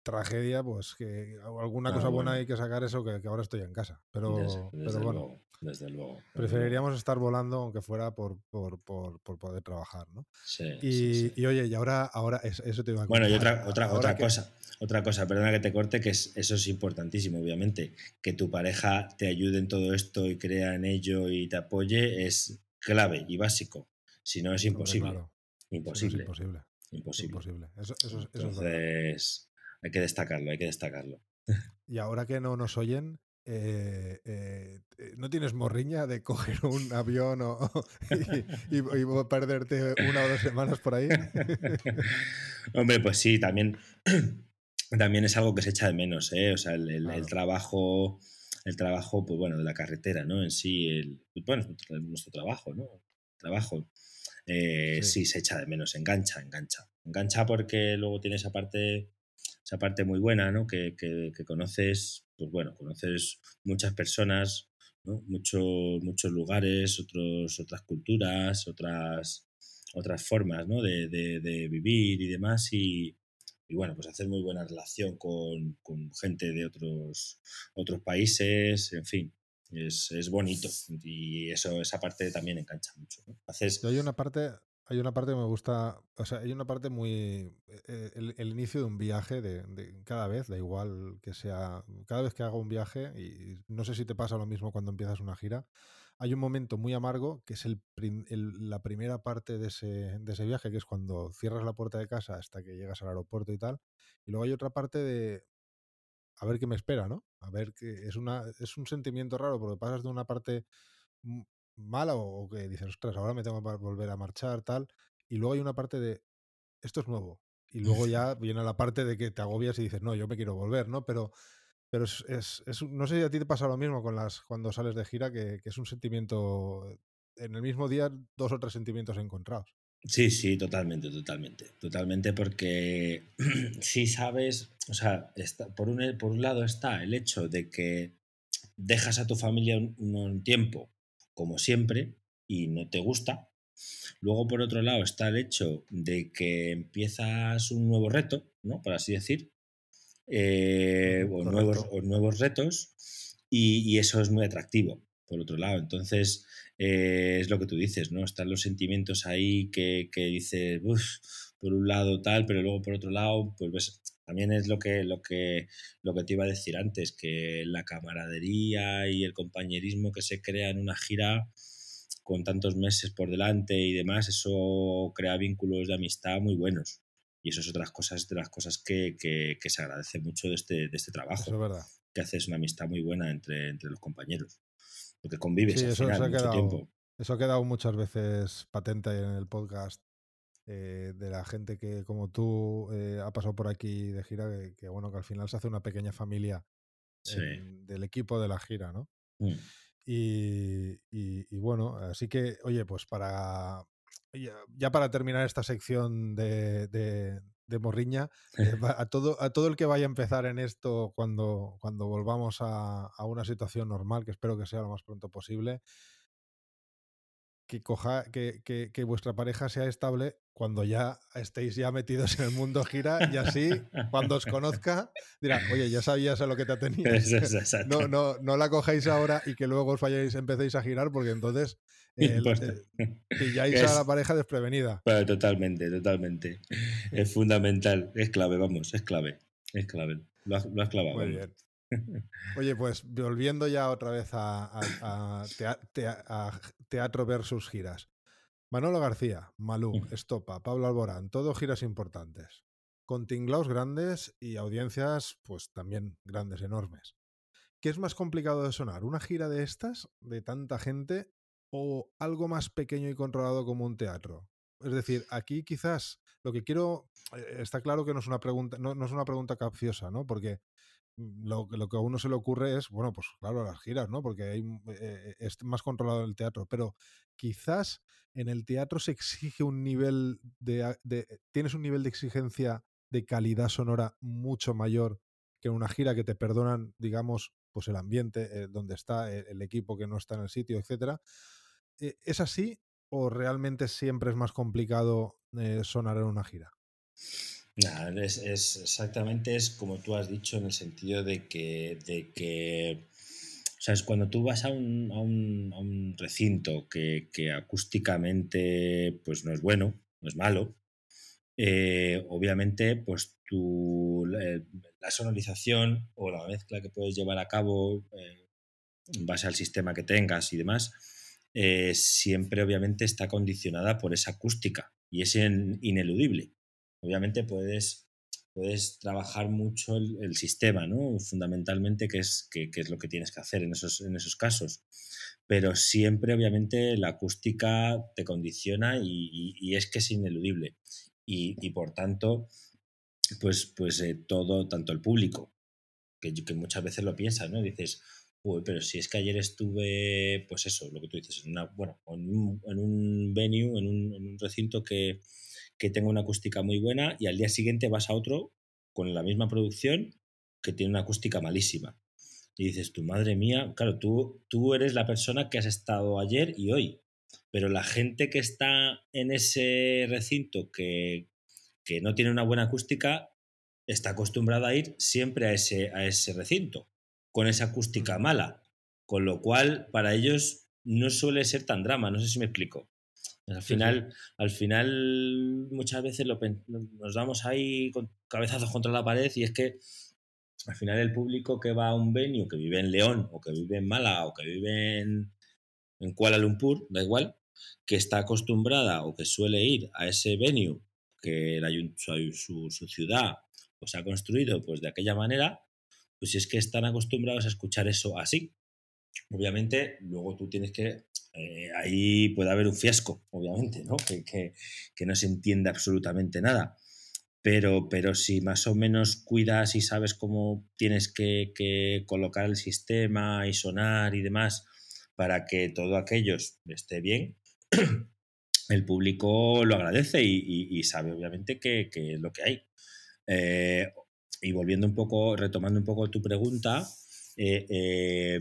tragedia, pues que alguna cosa buena hay que sacar eso que, ahora estoy en casa. Pero, desde, bueno, luego, desde luego. Preferiríamos estar volando aunque fuera por, por, por, poder trabajar, ¿no? Sí, y, y, oye, y ahora, ahora eso te iba a contar. Bueno, y otra, otra, otra cosa, otra cosa, perdona que te corte, que es, eso es importantísimo, obviamente. Que tu pareja te ayude en todo esto y crea en ello y te apoye es clave y básico. Si no, es imposible. Imposible. imposible. Imposible. Eso, eso, Entonces, hay que destacarlo, hay que destacarlo. Y ahora que no nos oyen, eh, eh, ¿no tienes morriña de coger un avión o, y, perderte una o dos semanas por ahí? Hombre, pues sí, también, también es algo que se echa de menos, ¿eh? O sea, el, trabajo, el trabajo, pues bueno, de la carretera, ¿no? En sí, el, bueno, nuestro trabajo, ¿no? Trabajo. Eh, sí. se echa de menos, engancha, engancha. Engancha porque luego tiene esa parte, esa parte muy buena, ¿no? Que, que, conoces pues bueno, conoces muchas personas, muchos, muchos lugares, otros, otras culturas, otras, otras formas de, vivir y demás. Y, bueno, pues hacer muy buena relación con, gente de otros, otros países, en fin. Es, bonito y eso esa parte también engancha mucho. Haces... Hay una parte, hay una parte que me gusta, o sea, hay una parte muy... Eh, el, inicio de un viaje, de, cada vez, da igual que sea, cada vez que hago un viaje, y no sé si te pasa lo mismo cuando empiezas una gira, hay un momento muy amargo que es el, la primera parte de ese, de ese viaje, que es cuando cierras la puerta de casa hasta que llegas al aeropuerto y tal, y luego hay otra parte de, a ver qué me espera, ¿no? A ver que es una es un sentimiento raro porque pasas de una parte mala o, que dices, ostras, ahora me tengo que volver a marchar, tal. Y luego hay una parte de, esto es nuevo. Y luego ya viene la parte de que te agobias y dices, no, yo me quiero volver, ¿no? Pero, pero es, es, no sé si a ti te pasa lo mismo con las, cuando sales de gira, que, que es un sentimiento, en el mismo día, dos o tres sentimientos encontrados. Sí, sí, totalmente, totalmente. Totalmente porque si sabes, o sea, está, por, un, por un lado está el hecho de que dejas a tu familia un tiempo como siempre y no te gusta. Luego, por otro lado, está el hecho de que empiezas un nuevo reto, ¿no? Por así decir, eh, o, nuevos, o, nuevos, retos, y, eso es muy atractivo, por otro lado. Entonces, eh, es lo que tú dices, ¿no? Están los sentimientos ahí que, que dices, por un lado tal, pero luego por otro lado, pues ves, también es lo que, lo, que, lo que te iba a decir antes, que la camaradería y el compañerismo que se crea en una gira con tantos meses por delante y demás, eso crea vínculos de amistad muy buenos. Y eso es otras cosas de las cosas que, se agradece mucho de este, de este trabajo. Eso es verdad. Que haces una amistad muy buena entre, entre los compañeros. Porque convives al final, mucho tiempo. Eso ha quedado muchas veces patente en el podcast eh, de la gente que como tú eh, ha pasado por aquí de gira, que, bueno, que al final se hace una pequeña familia del equipo de la gira, ¿no? Mm. Y, bueno, así que, oye, pues para ya, para terminar esta sección de, de, Morriña, eh, a, todo, a todo el que vaya a empezar en esto cuando, cuando volvamos a, a una situación normal, que espero que sea lo más pronto posible, que, coja, que, que, vuestra pareja sea estable cuando ya estéis ya metidos en el mundo gira y así, cuando os conozca, dirá, oye, ya sabías a lo que te tenías. no, no, no la cojáis ahora y que luego os vayáis, empecéis a girar, porque entonces eh, pilláis a la pareja desprevenida. totalmente, totalmente. Es fundamental, es clave, vamos, es clave. Es clave. Lo has, clavado. Muy bien. Oye, pues volviendo ya otra vez a, teatro versus giras. Manolo García, Malú, Estopa, Pablo Alborán, todo giras importantes. Con tinglaos grandes y audiencias, pues también grandes, enormes. ¿Qué es más complicado de sonar? ¿Una gira de estas, de tanta gente, o algo más pequeño y controlado como un teatro? Es decir, aquí quizás lo que quiero. Eh, está claro que no es una pregunta, no, no es una pregunta capciosa, ¿no? Porque lo, lo, que a uno se le ocurre es, bueno, pues claro, las giras, ¿no? Porque hay, eh, es más controlado el teatro, pero quizás en el teatro se exige un nivel de, tienes un nivel de exigencia de calidad sonora mucho mayor que en una gira que te perdonan, digamos, pues el ambiente eh, donde está eh, el, equipo que no está en el sitio, etcétera. ¿Es así o realmente siempre es más complicado sonar en una gira? Es, exactamente es como tú has dicho en el sentido de que, de que cuando tú vas a un, a un, a un recinto que, que, acústicamente pues no es bueno, no es malo, eh, obviamente pues tu, la sonorización o la mezcla que puedes llevar a cabo eh, en base al sistema que tengas y demás, eh, siempre obviamente está condicionada por esa acústica y es ineludible. Obviamente puedes, puedes trabajar mucho el, sistema, ¿no? Fundamentalmente, que es, que, es lo que tienes que hacer en esos, en esos casos. Pero siempre, obviamente, la acústica te condiciona y, es que es ineludible. Y, por tanto, pues, pues eh, todo, tanto el público, que, que muchas veces lo piensas, ¿no? Dices, pero si es que ayer estuve, pues eso, lo que tú dices, en una, bueno, en un, en un venue, en un, en un recinto que, que tenga una acústica muy buena y al día siguiente vas a otro con la misma producción que tiene una acústica malísima. Y dices, tu madre mía, claro, tú, tú eres la persona que has estado ayer y hoy, pero la gente que está en ese recinto que, que no tiene una buena acústica está acostumbrada a ir siempre a ese, a ese recinto con esa acústica mala. Con lo cual, para ellos no suele ser tan drama, no sé si me explico. Al final, al final muchas veces lo, nos damos ahí con cabezazos contra la pared y es que al final el público que va a un venue, que vive en León o que vive en Málaga o que vive en, en Kuala Lumpur, da igual, que está acostumbrada o que suele ir a ese venue que la, su, su, ciudad pues, ha construido pues, de aquella manera, pues si es que están acostumbrados a escuchar eso así. Obviamente, luego tú tienes que. Eh, ahí puede haber un fiasco, obviamente, ¿no? Que, que, no se entiende absolutamente nada. Pero, pero si más o menos cuidas y sabes cómo tienes que, que colocar el sistema y sonar y demás para que todo aquello esté bien, el público lo agradece y, sabe obviamente que, es lo que hay. Eh, y volviendo un poco, retomando un poco tu pregunta, eh, eh,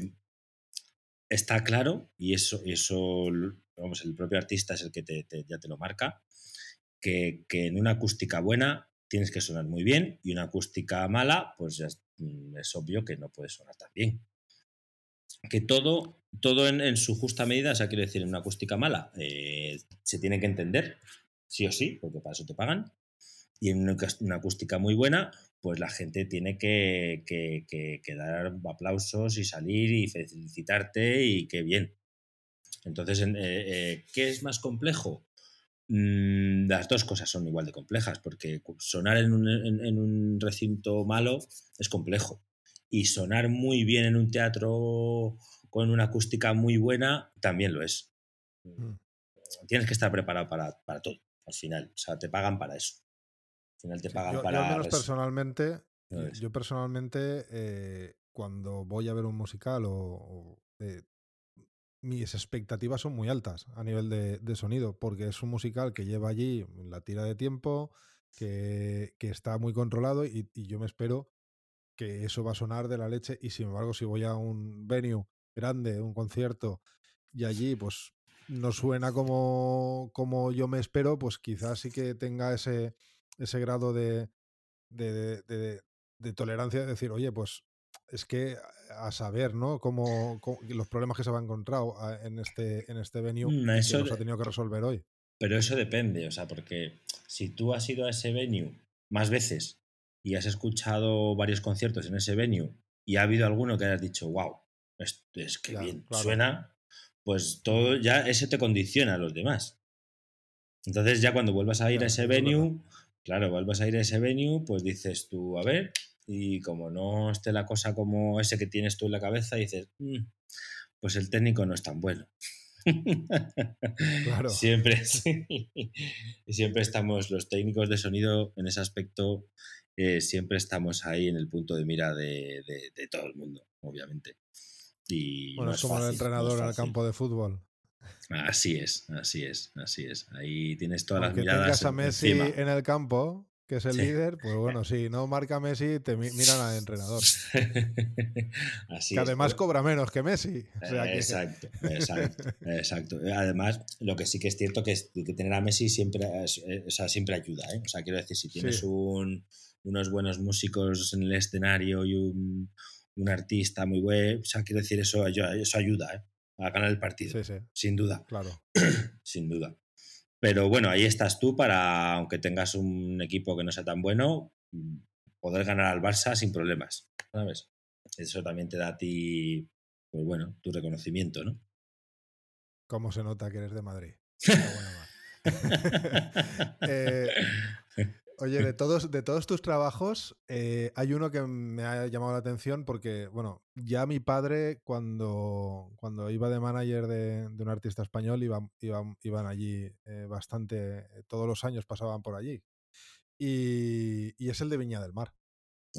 está claro, y eso, eso vamos, el propio artista es el que te, ya te lo marca, que, en una acústica buena tienes que sonar muy bien y una acústica mala, pues ya es, mm, obvio que no puede sonar tan bien. Que todo, todo en, su justa medida, o sea, quiero decir, en una acústica mala eh, se tiene que entender, sí o sí, porque para eso te pagan, y en una acústica muy buena, pues la gente tiene que, dar aplausos y salir y felicitarte y qué bien. Entonces, eh, eh, ¿qué es más complejo? Mm, las dos cosas son igual de complejas, porque sonar en un, recinto malo es complejo. Y sonar muy bien en un teatro con una acústica muy buena también lo es. Mm. Tienes que estar preparado para, para todo, al final. O sea, te pagan para eso. Al final te pagan yo, para. Yo, al menos personalmente, yo personalmente, eh, cuando voy a ver un musical o. Eh, mis expectativas son muy altas a nivel de, sonido, porque es un musical que lleva allí la tira de tiempo, que, está muy controlado y, yo me espero que eso va a sonar de la leche y sin embargo si voy a un venue grande, un concierto y allí pues no suena como, como yo me espero, pues quizás sí que tenga ese, ese grado de, de, tolerancia de decir, oye, pues es que a saber, ¿no? Cómo, los problemas que se han encontrado ah, en este, en este venue mm, que nos ha tenido que resolver hoy. Pero eso depende, o sea, porque si tú has ido a ese venue más veces y has escuchado varios conciertos en ese venue y ha habido alguno que hayas dicho, wow, es, que bien suena, pues todo ya ese te condiciona a los demás. Entonces ya cuando vuelvas a ir a ese venue, Claro, vuelves a ir a ese venue, pues dices tú, a ver, y como no esté la cosa como ese que tienes tú en la cabeza, dices, mm, pues el técnico no es tan bueno. Claro. Siempre, siempre estamos, los técnicos de sonido en ese aspecto, eh, siempre estamos ahí en el punto de mira de, todo el mundo, obviamente. Y bueno, es como el entrenador al campo de fútbol. Así es, así es, así es. Ahí tienes todas las miradas. Tengas a Messi en el campo, que es el líder, pues bueno, sí, no marca Messi, te miran al entrenador. Así que además cobra menos que Messi. Exacto, exacto, exacto. Además, lo que sí que es cierto que, es, que tener a Messi siempre, o sea, siempre ayuda. ¿eh? O sea, quiero decir, si tienes unos buenos músicos en el escenario y un, artista muy bueno, o sea, quiero decir, eso, eso ayuda ¿eh? A ganar el partido. Sí, sí. Sin duda. Claro. Sin duda. Pero bueno, ahí estás tú para, aunque tengas un equipo que no sea tan bueno, poder ganar al Barça sin problemas, ¿sabes? Eso también te da a ti, pues bueno, tu reconocimiento, ¿no? ¿Cómo se nota que eres de Madrid? eh, Oye, de todos, de todos tus trabajos, eh, hay uno que me ha llamado la atención porque, bueno, ya mi padre cuando, cuando iba de manager de, un artista español iban, iban, allí eh, bastante, eh, todos los años pasaban por allí. Y, es el de Viña del Mar.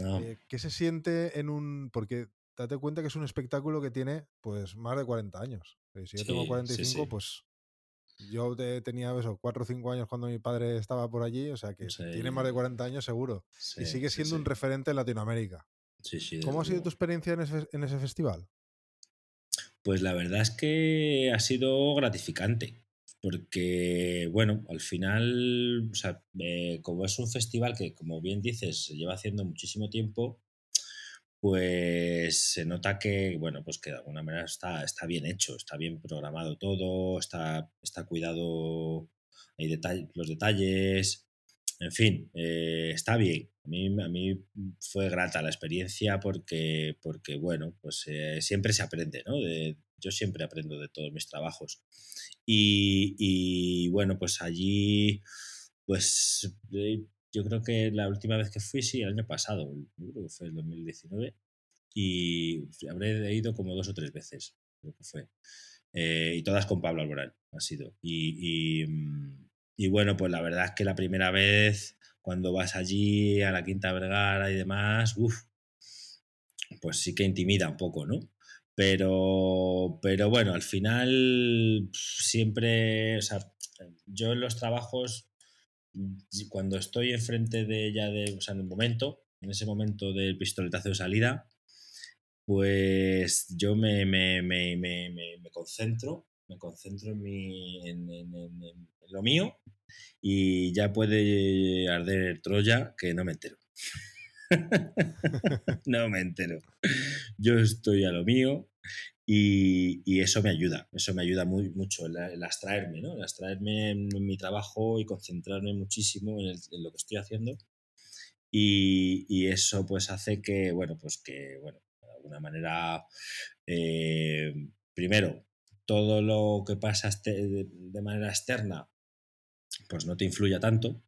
Ah. ¿Qué se siente en un...? Porque date cuenta que es un espectáculo que tiene pues más de 40 años. Si yo tengo 45, pues yo tenía eso, 4 o 5 años cuando mi padre estaba por allí, o sea que tiene más de 40 años seguro. y sigue siendo un referente en Latinoamérica. ¿Cómo ha sido tu experiencia en ese, en ese festival? Pues la verdad es que ha sido gratificante porque, bueno, al final, o sea, eh, como es un festival que, como bien dices, se lleva haciendo muchísimo tiempo, pues se nota que, bueno, pues que de alguna manera está, está bien hecho, está bien programado todo, está, está cuidado hay los detalles, en fin, eh, está bien. A mí, a mí fue grata la experiencia porque, porque bueno, pues eh, siempre se aprende, ¿no? yo siempre aprendo de todos mis trabajos. Y, y bueno, pues allí, pues eh, yo creo que la última vez que fui, sí, el año pasado, creo que fue el 2019, y habré ido como dos o tres veces, creo que fue. Eh, y todas con Pablo Alborán, ha sido. Y, mm, y, bueno, pues la verdad es que la primera vez, cuando vas allí a la Quinta Vergara y demás, uff, pues sí que intimida un poco, ¿no? Pero, pero bueno, al final siempre, o sea, yo en los trabajos cuando estoy enfrente de ella, de, o sea, en el momento, en ese momento del pistoletazo de salida, pues yo me, me, me, me concentro, me concentro en, mi, en, en, lo mío y ya puede arder Troya que no me entero. no me entero. Yo estoy a lo mío y, eso me ayuda, eso me ayuda muy, mucho, el, abstraerme, ¿no? El abstraerme en, mi trabajo y concentrarme muchísimo en, lo que estoy haciendo. Y, eso pues hace que, bueno, pues que, bueno, de alguna manera, eh, primero, todo lo que pasa este, de, manera externa, pues no te influya tanto,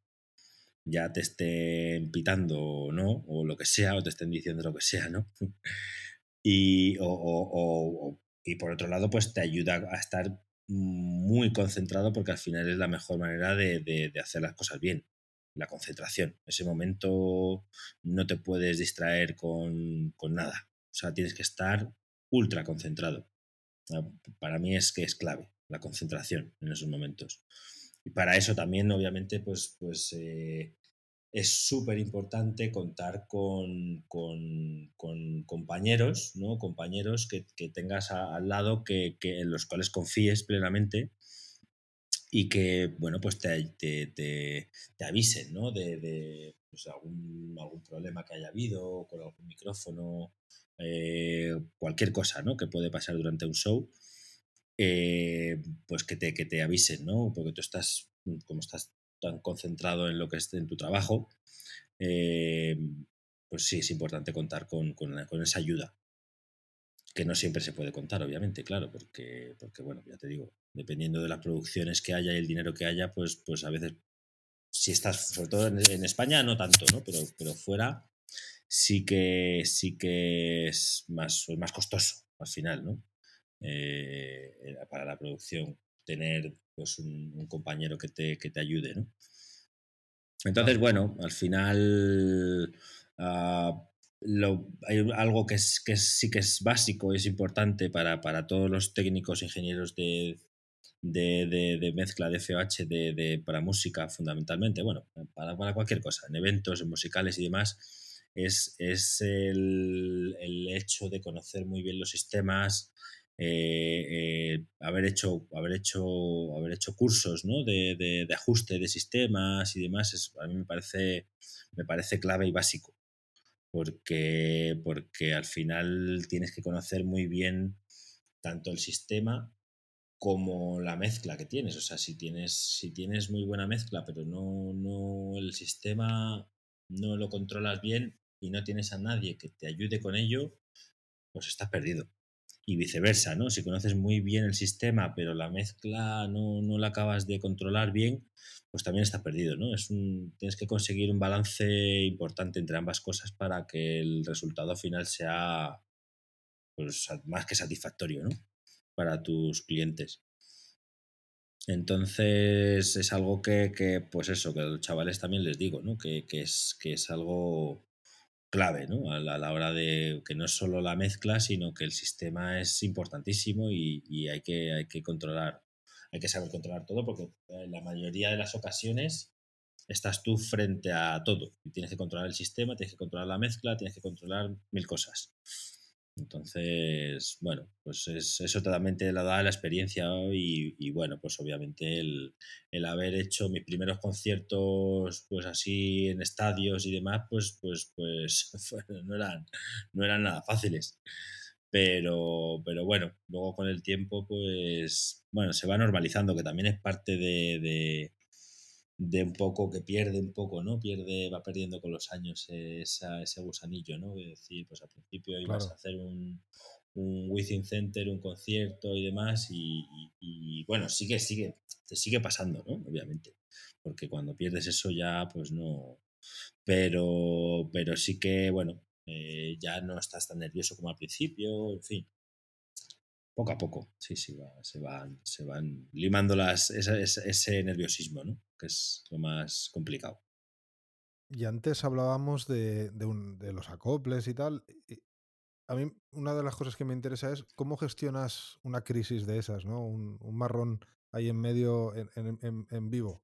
ya te estén pitando o no, o lo que sea, o te estén diciendo lo que sea, ¿no? Y, y por otro lado, pues te ayuda a estar muy concentrado porque al final es la mejor manera de, hacer las cosas bien. La concentración. Ese momento no te puedes distraer con, nada. O sea, tienes que estar ultra concentrado. Ah, para mí es que es clave la concentración en esos momentos. Y para eso también, obviamente, pues, pues eh, es súper importante contar con, compañeros, ¿no? Compañeros que, tengas al lado, que, en los cuales confíes plenamente y que, bueno, pues te, te, avisen, ¿no? De, pues, algún, problema que haya habido con algún micrófono, eh, cualquier cosa, ¿no? Que puede pasar durante un show. Eh, pues que te, que te avisen, ¿no? Porque tú estás, como estás tan concentrado en lo que es en tu trabajo, eh, pues sí es importante contar con, esa ayuda. Que no siempre se puede contar, obviamente, claro, porque, porque, bueno, ya te digo, dependiendo de las producciones que haya y el dinero que haya, pues, pues a veces, si estás, sobre todo en, España, no tanto, ¿no? Pero, pero fuera sí que, sí que es más, más costoso al final, ¿no? Eh, para la producción tener pues un, compañero que te, que te, ayude, ¿no? Entonces, bueno, al final ah, hay algo que, es, que sí que es básico, es importante para, todos los técnicos, ingenieros de, de, mezcla de FOH de, para música fundamentalmente, bueno, para, para, cualquier cosa, en eventos, musicales y demás, es, es el, el, hecho de conocer muy bien los sistemas, eh, eh, haber, hecho, haber, hecho, haber hecho cursos ¿no? de, ajuste de sistemas y demás, es, a mí me parece, me parece clave y básico. Porque, porque al final tienes que conocer muy bien tanto el sistema como la mezcla que tienes. O sea, si tienes, si tienes muy buena mezcla, pero no, no el sistema no lo controlas bien y no tienes a nadie que te ayude con ello, pues estás perdido. Y viceversa, ¿no? Si conoces muy bien el sistema, pero la mezcla no, no la acabas de controlar bien, pues también estás perdido, ¿no? Es un, tienes que conseguir un balance importante entre ambas cosas para que el resultado final sea pues, más que satisfactorio, ¿no? Para tus clientes. Entonces es algo que, que, pues eso, que a los chavales también les digo, ¿no? Que, que, es, que es algo clave, ¿no? A la, hora de que no es solo la mezcla, sino que el sistema es importantísimo y, y, hay, que, hay que controlar, hay que saber controlar todo porque en la mayoría de las ocasiones estás tú frente a todo tienes que controlar el sistema, tienes que controlar la mezcla, tienes que controlar mil cosas. Entonces, bueno, pues es, eso totalmente lo da la experiencia y, bueno, pues obviamente el, haber hecho mis primeros conciertos pues así en estadios y demás, pues, pues, pues no, eran, no eran nada fáciles. Pero, pero bueno, luego con el tiempo, pues bueno, se va normalizando, que también es parte de un poco, que pierde un poco, ¿no? Pierde, va perdiendo con los años ese gusanillo, ¿no? Es decir, pues al principio ibas a hacer un, un Within Center, un concierto y demás, y, bueno, sigue, sigue, te sigue pasando, ¿no? Obviamente, porque cuando pierdes eso ya, pues no, pero, pero sí que, bueno, eh, ya no estás tan nervioso como al principio, en fin, poco a poco, sí, sí, se, van, se van limando las, ese, nerviosismo, ¿no? Que es lo más complicado. Y antes hablábamos de, los acoples y tal. a mí una de las cosas que me interesa es cómo gestionas una crisis de esas, ¿no? Un, marrón ahí en medio, en, vivo.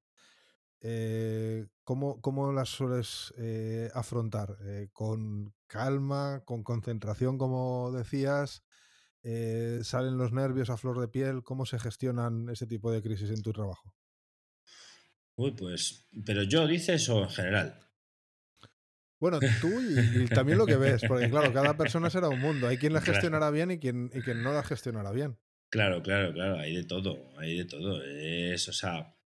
Eh, ¿cómo, ¿cómo, las sueles eh, afrontar? Eh, ¿Con calma, con concentración, como decías? ¿Salen los nervios a flor de piel? ¿Cómo se gestionan ese tipo de crisis en tu trabajo? Uy, pues, pero yo dices o en general. Bueno, tú y, también lo que ves, porque claro, cada persona será un mundo. Hay quien la gestionará bien y quien, y quien no la gestionará bien. Claro, claro, claro, hay de todo, hay de todo. Es, o sea,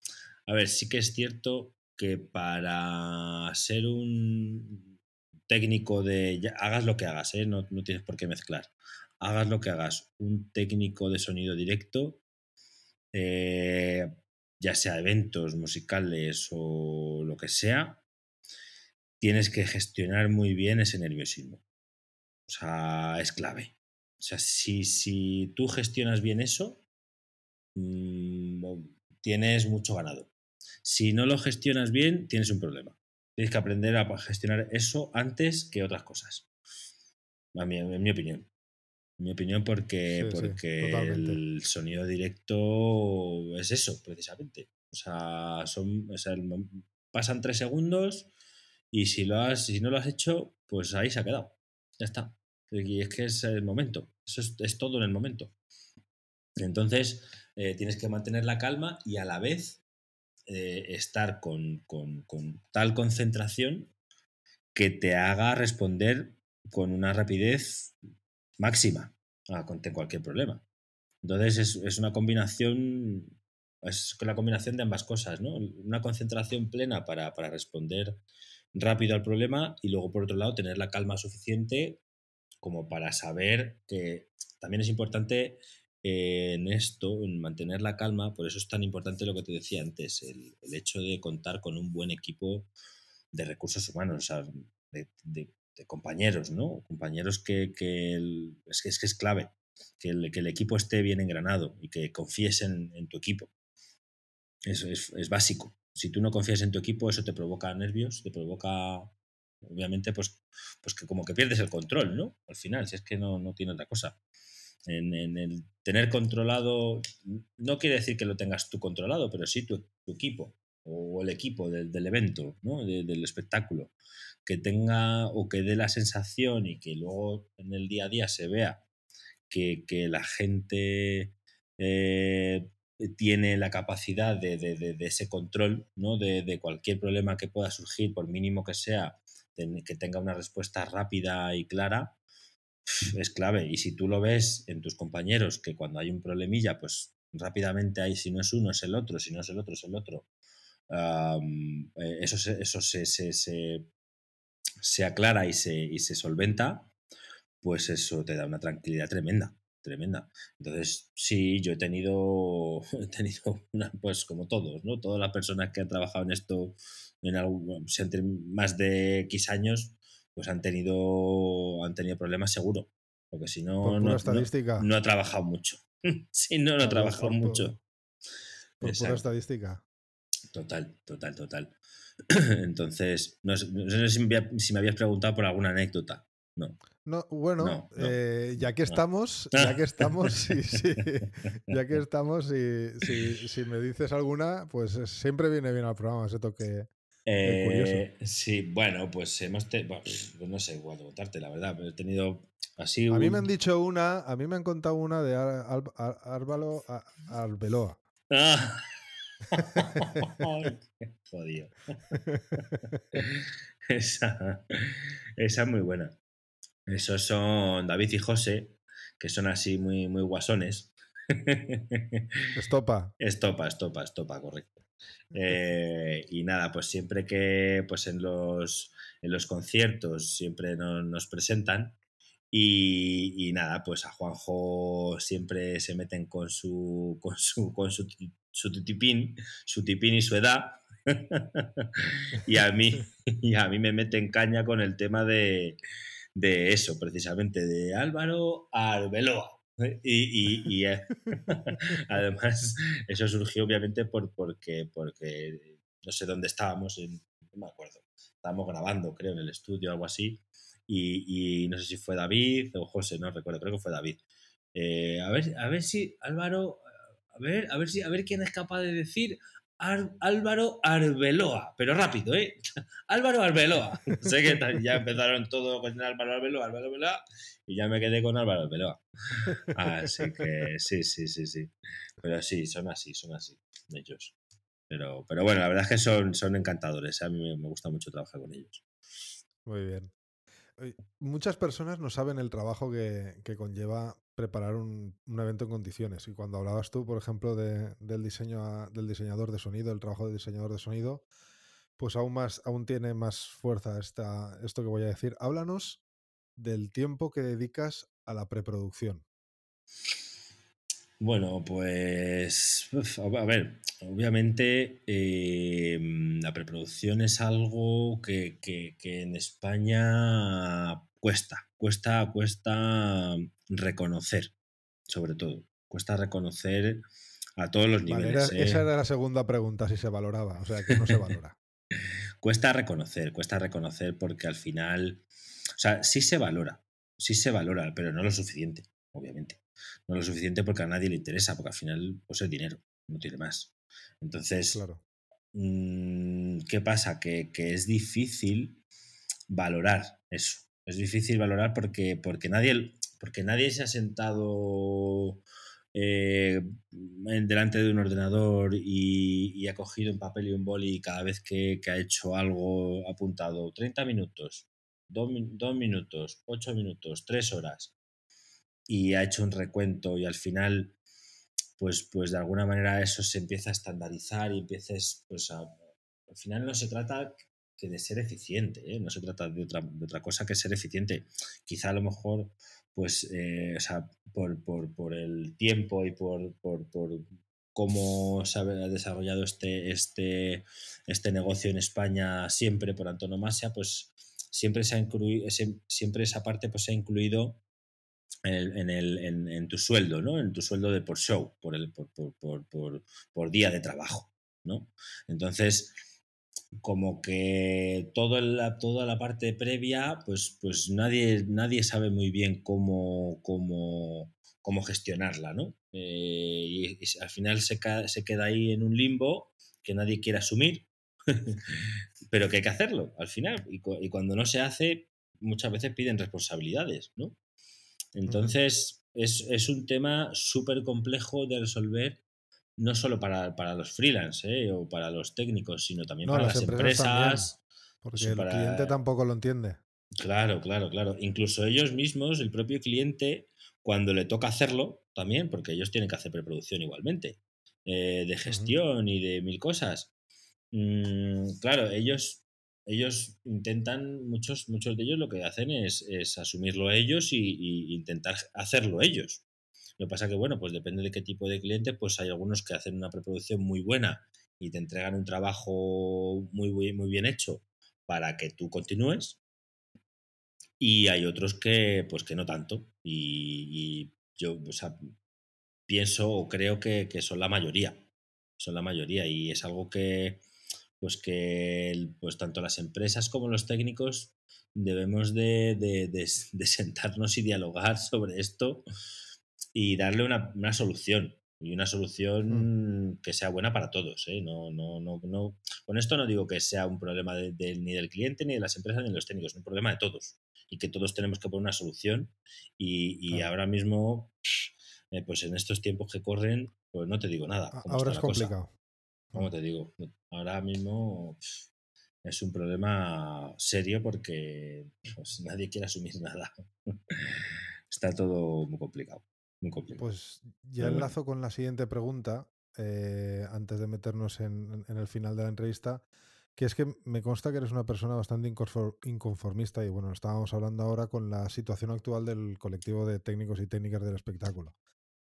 a ver, sí que es cierto que para ser un técnico de hagas lo que hagas, ¿eh? no, no, tienes por qué mezclar hagas lo que hagas, un técnico de sonido directo, eh, ya sea eventos musicales o lo que sea, tienes que gestionar muy bien ese nerviosismo. O sea, es clave. O sea, si, si tú gestionas bien eso, mm, tienes mucho ganado. Si no lo gestionas bien, tienes un problema. Tienes que aprender a gestionar eso antes que otras cosas. en mi opinión mi opinión, porque, porque el sonido directo es eso, precisamente. O sea, son, pasan tres segundos y si, lo has, si no lo has hecho, pues ahí se ha quedado. Ya está. Y es que es el momento. Eso es, todo en el momento. Entonces, eh, tienes que mantener la calma y a la vez eh, estar con, con, con tal concentración que te haga responder con una rapidez máxima ante cualquier problema. Entonces es, es, una combinación, es la combinación de ambas cosas, ¿no? Una concentración plena para, para, responder rápido al problema y luego por otro lado tener la calma suficiente como para saber que también es importante eh, en esto, en mantener la calma, por eso es tan importante lo que te decía antes, el, el hecho de contar con un buen equipo de recursos humanos, o sea, de, compañeros, ¿no? Compañeros que, que es, que, es que es clave, que el, que el equipo esté bien engranado y que confíes en, tu equipo. Eso es, es, básico. Si tú no confías en tu equipo, eso te provoca nervios, te provoca, obviamente, pues, pues que como que pierdes el control, ¿no? Al final, si es que no, no tiene otra cosa. en, el tener controlado, no quiere decir que lo tengas tú controlado, pero sí tu, equipo o el equipo del, evento, ¿no? del espectáculo, que tenga o que dé la sensación y que luego en el día a día se vea que, la gente eh, tiene la capacidad de, ese control, ¿no? de, cualquier problema que pueda surgir, por mínimo que sea, que tenga una respuesta rápida y clara, es clave. Y si tú lo ves en tus compañeros, que cuando hay un problemilla, pues rápidamente hay, si no es uno, es el otro, si no es el otro, es el otro. Eh, eso eso se, se, aclara y se, y se solventa, pues eso te da una tranquilidad tremenda tremenda. Entonces, sí, yo he tenido, he tenido una, pues como todos, ¿no? Todas las personas que han trabajado en esto en algún, más de X años, pues han tenido, han tenido problemas seguro. Porque si no, no, estadística. No, ha trabajado mucho. si no, no ha trabajado mucho. Por pura estadística. Total, total, total. Entonces, no, sé si me habías preguntado por alguna anécdota. No. No, bueno, eh, ya que estamos, ya que estamos, sí, sí, ya que estamos, y si, me dices alguna, pues siempre viene bien al programa ese toque. Eh, sí, bueno, pues hemos tenido, pues no sé cuándo contarte, la verdad, pero he tenido así. A mí me han dicho una, a mí me han contado una de Álvaro Arbeloa. Ah. Jodido. esa, esa es muy buena. Esos son David y José, que son así muy, muy guasones. Estopa. Estopa, estopa, estopa, correcto. Eh, y nada, pues siempre que pues en los, en los conciertos siempre nos, presentan. Y, nada, pues a Juanjo siempre se meten con su con su con su, su tipín, su tipín y su edad. y a mí y a mí me meten caña con el tema de, de eso, precisamente, de Álvaro Arbeloa. ¿eh? Y, eh, además, eso surgió obviamente por, porque, porque no sé dónde estábamos, no me acuerdo. Estábamos grabando, creo, en el estudio o algo así. Y, no sé si fue David o José, no recuerdo, creo que fue David. Eh, a, ver, a ver si Álvaro, ver, a ver si, a ver quién es capaz de decir Álvaro Arbeloa, pero rápido, ¿eh? Álvaro Arbeloa. sé que ya empezaron todo con Álvaro Arbeloa, Álvaro Arbeloa, y ya me quedé con Álvaro Arbeloa. Así que sí, sí, sí, sí. Pero sí, son así, son así, ellos. Pero, pero bueno, la verdad es que son, son encantadores. ¿eh? A mí me gusta mucho trabajar con ellos. Muy bien. Muchas personas no saben el trabajo que, conlleva preparar un, evento en condiciones. Y cuando hablabas tú, por ejemplo, del, diseño del diseñador de sonido, el trabajo de diseñador de sonido, pues aún, más, aún tiene más fuerza esta, esto que voy a decir. Háblanos del tiempo que dedicas a la preproducción. Bueno, pues a ver, obviamente em, la preproducción es algo que, en España cuesta, cuesta, cuesta reconocer, sobre todo, cuesta reconocer a todos los niveles. Esa ¿eh? era la segunda pregunta, si se valoraba, o sea, que no se valora. cuesta reconocer, cuesta reconocer porque al final, o sea, sí se valora, sí se valora, pero no lo suficiente, obviamente no lo suficiente porque a nadie le interesa, porque al final pues es dinero, no tiene más. Entonces, mm, ¿qué pasa? Que, es difícil valorar eso. Es difícil valorar porque, porque, nadie, porque nadie se ha sentado eh, delante de un ordenador y, ha cogido un papel y un boli y cada vez que, ha hecho algo apuntado 30 minutos, 2 minutos, 8 minutos, 3 horas y ha hecho un recuento y al final, pues, pues de alguna manera eso se empieza a estandarizar y empieces, pues al final no se trata que de ser eficiente, ¿eh? no se trata de otra, de otra, cosa que ser eficiente. Quizá a lo mejor, pues, eh, o sea, por, por, por, el tiempo y por, por, por cómo se ha desarrollado este, este, este negocio en España siempre por antonomasia, pues siempre, se ha incluido, siempre esa parte pues, se ha incluido en, el, en, tu sueldo, ¿no? En tu sueldo de por show, por, el, por, por, por, por día de trabajo, ¿no? Entonces, como que todo la, toda la parte previa, pues, pues nadie, nadie sabe muy bien cómo, cómo, cómo gestionarla, ¿no? Eh, y, al final se, se queda ahí en un limbo que nadie quiere asumir, pero que hay que hacerlo al final. Y, y, cuando no se hace, muchas veces piden responsabilidades, ¿no? Entonces, es, es, un tema súper complejo de resolver, no solo para, para los freelance ¿eh? o para los técnicos, sino también para las, empresas. porque el cliente tampoco lo entiende. Claro, claro, claro. Incluso ellos mismos, el propio cliente, cuando le toca hacerlo, también, porque ellos tienen que hacer preproducción igualmente, eh, de gestión y de mil cosas. Mm, claro, ellos, ellos intentan, muchos, muchos de ellos lo que hacen es, asumirlo ellos y, intentar hacerlo ellos. Lo que pasa que, bueno, pues depende de qué tipo de cliente, pues hay algunos que hacen una preproducción muy buena y te entregan un trabajo muy, muy, muy bien hecho para que tú continúes y hay otros que, pues que no tanto. Y, yo pienso o creo que, son la mayoría. Son la mayoría. Y es algo que, pues que pues tanto las empresas como los técnicos debemos de, de sentarnos y dialogar sobre esto y darle una, una solución y una solución que sea buena para todos. ¿eh? No, no, no, no, con esto no digo que sea un problema de, ni del cliente, ni de las empresas, ni de los técnicos, es un problema de todos y que todos tenemos que poner una solución y, y ahora mismo, eh, pues en estos tiempos que corren, pues no te digo nada. Ahora es complicado. ¿Cómo te digo? Ahora mismo es un problema serio porque pues, nadie quiere asumir nada. Está todo muy complicado. Pues ya enlazo con la siguiente pregunta, eh, antes de meternos en, el final de la entrevista, que es que me consta que eres una persona bastante inconformista y bueno, estábamos hablando ahora con la situación actual del colectivo de técnicos y técnicas del espectáculo.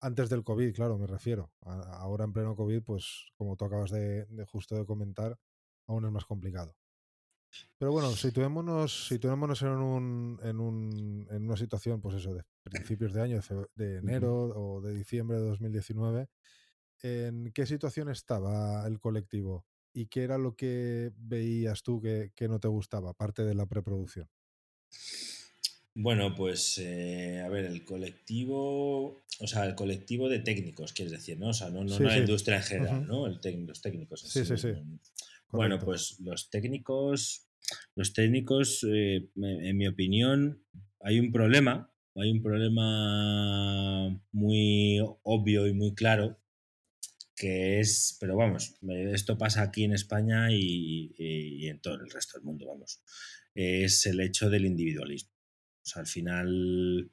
Antes del COVID, claro, me refiero. ahora en pleno COVID, pues como tú acabas de justo de comentar, aún es más complicado. Pero bueno, situémonos, situémonos en, un, en, un, en una situación, pues eso, de principios de año, de, enero o de diciembre de 2019. ¿En qué situación estaba el colectivo? ¿Y qué era lo que veías tú que, no te gustaba, aparte de la preproducción? Bueno, pues eh, a ver, el colectivo, o sea, el colectivo de técnicos, quieres decir, ¿no? O sea, no, no, la industria en general, ¿no? El los técnicos. sí, sí, sí. Bueno, pues los técnicos, los técnicos, eh, en mi opinión, hay un problema, hay un problema muy obvio y muy claro, que es, pero vamos, esto pasa aquí en España y, en todo el resto del mundo, vamos, es el hecho del individualismo. O sea, al final,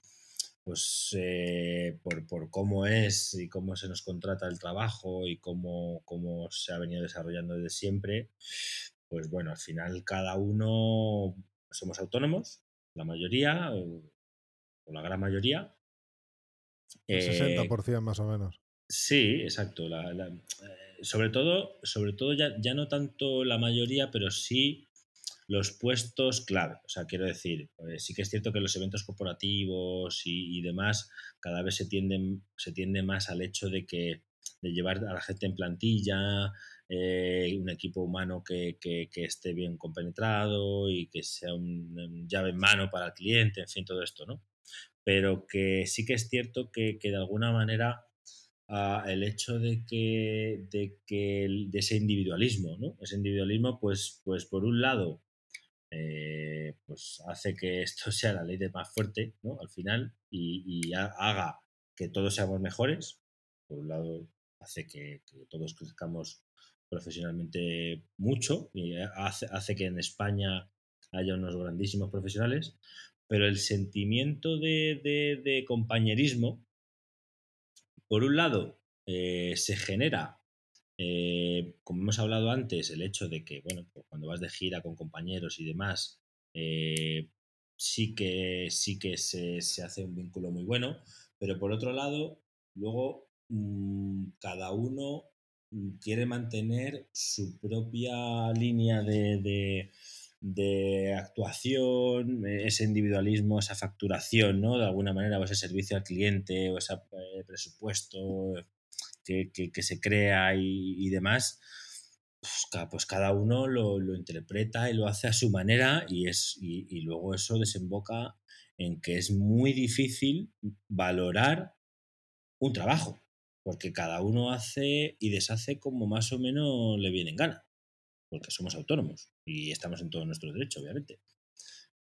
pues eh, por, por, cómo es y cómo se nos contrata el trabajo y cómo, cómo, se ha venido desarrollando desde siempre, pues bueno, al final cada uno somos autónomos, la mayoría o, la gran mayoría. El 60% eh, más o menos. Sí, exacto. Eh, sobre todo, sobre todo ya, ya no tanto la mayoría, pero sí los puestos clave. O sea, quiero decir, pues sí que es cierto que los eventos corporativos y, demás cada vez se tienden, se tiende más al hecho de que de llevar a la gente en plantilla, eh, un equipo humano que, esté bien compenetrado y que sea un, llave en mano para el cliente, en fin, todo esto, ¿no? Pero que sí que es cierto que, de alguna manera ah, el hecho de que, de que de ese individualismo, ¿no? Ese individualismo, pues, pues por un lado, eh, pues hace que esto sea la ley de más fuerte, ¿no? Al final, y, haga que todos seamos mejores. Por un lado, hace que, todos crezcamos profesionalmente mucho y hace, hace, que en España haya unos grandísimos profesionales, pero el sentimiento de, compañerismo, por un lado, eh, se genera eh, como hemos hablado antes, el hecho de que, bueno, pues cuando vas de gira con compañeros y demás, eh, sí que, sí que se, hace un vínculo muy bueno, pero por otro lado, luego mm, cada uno mm, quiere mantener su propia línea de, actuación, ese individualismo, esa facturación, ¿no? De alguna manera, o ese servicio al cliente, o ese eh, presupuesto, que, se crea y, demás, pues, pues, cada uno lo, interpreta y lo hace a su manera y, es, y, luego eso desemboca en que es muy difícil valorar un trabajo, porque cada uno hace y deshace como más o menos le viene en gana, porque somos autónomos y estamos en todo nuestro derecho, obviamente.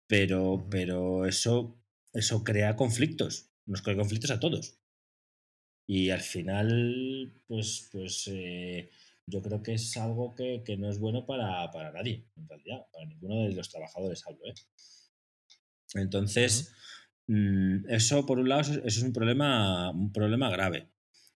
Pero, pero eso, eso crea conflictos, nos crea conflictos a todos. Y al final, pues, pues eh, yo creo que es algo que, no es bueno para, nadie, en realidad, para ninguno de los trabajadores hablo. ¿eh? Entonces, mm, eso por un lado, eso es un problema, un problema grave.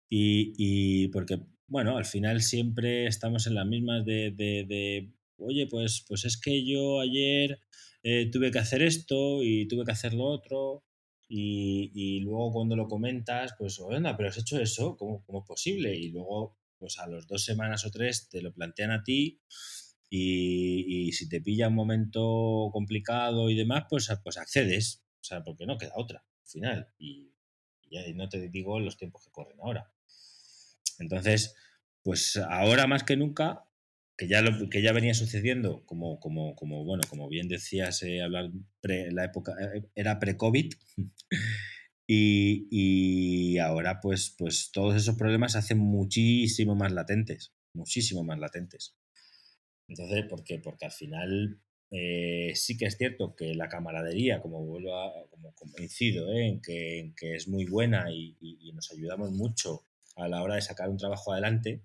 Y, porque, bueno, al final siempre estamos en las mismas de, de, oye, pues, pues es que yo ayer eh, tuve que hacer esto y tuve que hacer lo otro. Y, luego cuando lo comentas, pues, anda, pero has hecho eso, ¿cómo, ¿cómo, es posible? Y luego, pues a las dos semanas o tres te lo plantean a ti y, si te pilla un momento complicado y demás, pues, pues accedes, o sea, porque no queda otra al final. Y, y no te digo los tiempos que corren ahora. Entonces, pues ahora más que nunca, que ya, lo, que ya venía sucediendo, como, como, como, bueno, como bien decías, eh, hablar la época, eh, era pre-COVID, y, y, ahora pues, pues todos esos problemas se hacen muchísimo más latentes, muchísimo más latentes. Entonces, ¿por qué? Porque al final eh, sí que es cierto que la camaradería, como vuelvo a, como, incido, en, que, que, es muy buena y, nos ayudamos mucho a la hora de sacar un trabajo adelante,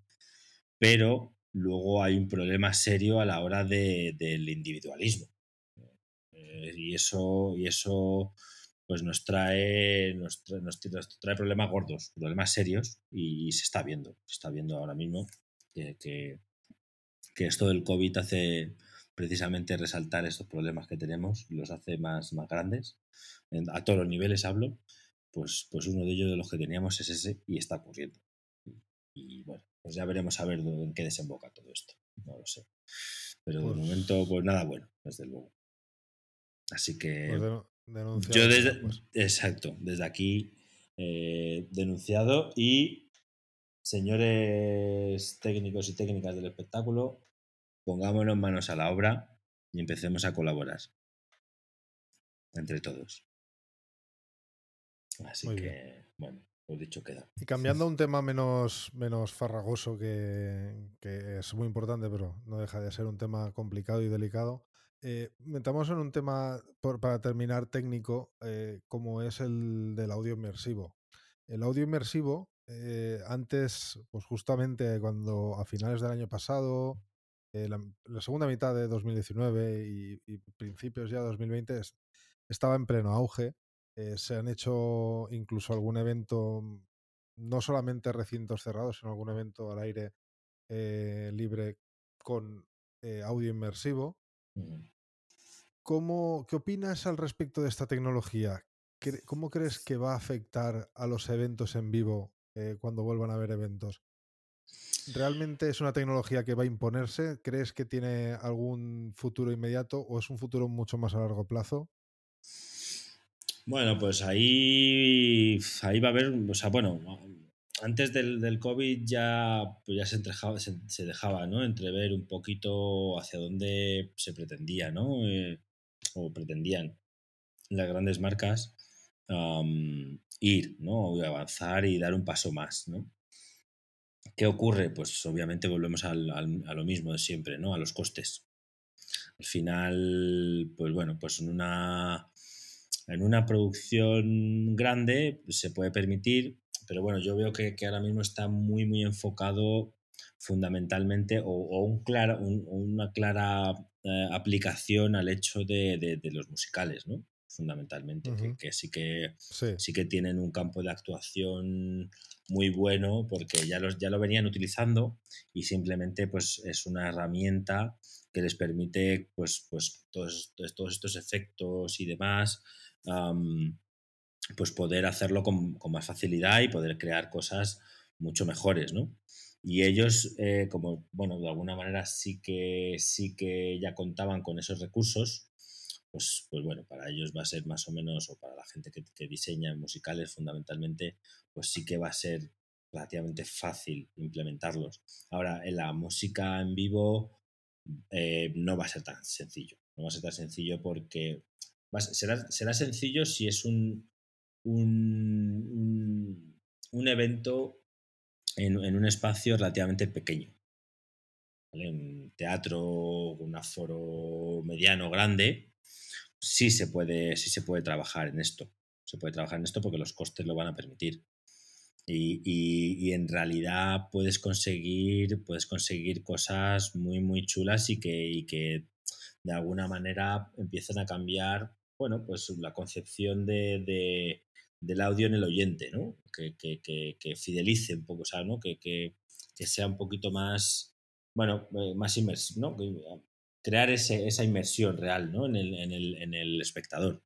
pero luego hay un problema serio a la hora de, del individualismo. Eh, y eso, y eso pues nos trae, nos trae, problemas gordos, problemas serios, y se está viendo, se está viendo ahora mismo que, que, esto del COVID hace precisamente resaltar estos problemas que tenemos, los hace más, más grandes, a todos los niveles hablo, pues, pues uno de ellos de los que teníamos es ese y está ocurriendo. Y, bueno, pues ya veremos a ver en qué desemboca todo esto. No lo sé. Pero de pues momento, pues nada bueno, desde luego. Así que. Pues yo desde. Pues. Exacto, desde aquí eh, denunciado y señores técnicos y técnicas del espectáculo, pongámonos manos a la obra y empecemos a colaborar entre todos. Así que, bueno, dicho queda. Y cambiando a un tema menos, menos farragoso, que, es muy importante, pero no deja de ser un tema complicado y delicado. Eh, metamos en un tema, para terminar, técnico, eh, como es el del audio inmersivo. El audio inmersivo, eh, antes, pues justamente cuando a finales del año pasado, la, segunda mitad de 2019 y, y principios ya de 2020, estaba en pleno auge eh, se han hecho incluso algún evento, mm, no solamente recintos cerrados, sino algún evento al aire eh, libre con eh, audio inmersivo. ¿Cómo, ¿Qué opinas al respecto de esta tecnología? ¿Cómo crees que va a afectar a los eventos en vivo cuando vuelvan a haber eventos? ¿Realmente es una tecnología que va a imponerse? ¿Crees que tiene algún futuro inmediato o es un futuro mucho más a largo plazo? Bueno, pues ahí, ahí va a haber, o sea, bueno, antes del, del COVID ya, pues ya se, entregaba, se, dejaba ¿no? entrever un poquito hacia dónde se pretendía, ¿no? Eh, o pretendían las grandes marcas ir, ¿no? avanzar y dar un paso más, ¿no? ¿Qué ocurre? Pues obviamente volvemos al, a lo mismo de siempre, ¿no? A los costes. Al final, pues bueno, pues en una en una producción grande se puede permitir, pero bueno, yo veo que, ahora mismo está muy, muy enfocado fundamentalmente o, un una clara eh, aplicación al hecho de, los musicales, ¿no? Fundamentalmente, que, sí que sí. que tienen un campo de actuación muy bueno porque ya, los, ya lo venían utilizando y simplemente pues es una herramienta que les permite pues, pues todos, todos estos efectos y demás pues poder hacerlo con, más facilidad y poder crear cosas mucho mejores, ¿no? Y ellos, eh, como, bueno, de alguna manera sí que, sí que ya contaban con esos recursos, pues, pues bueno, para ellos va a ser más o menos, o para la gente que, que diseña musicales fundamentalmente, pues sí que va a ser relativamente fácil implementarlos. Ahora, en la música en vivo eh, no va a ser tan sencillo. No va a ser tan sencillo porque será, será sencillo si es un, un, un evento en, un espacio relativamente pequeño. Un teatro, un aforo mediano, grande, sí se, puede, sí se puede trabajar en esto. Se puede trabajar en esto porque los costes lo van a permitir. Y, en realidad puedes conseguir, puedes conseguir cosas muy, muy chulas y que, que de alguna manera empiezan a cambiar, bueno, pues la concepción de, del audio en el oyente, ¿no? Que, fidelice un poco, o sea, ¿no? Que, sea un poquito más, bueno, eh, más inmersivo, ¿no? Crear esa inmersión real, ¿no? En el, en el, en el espectador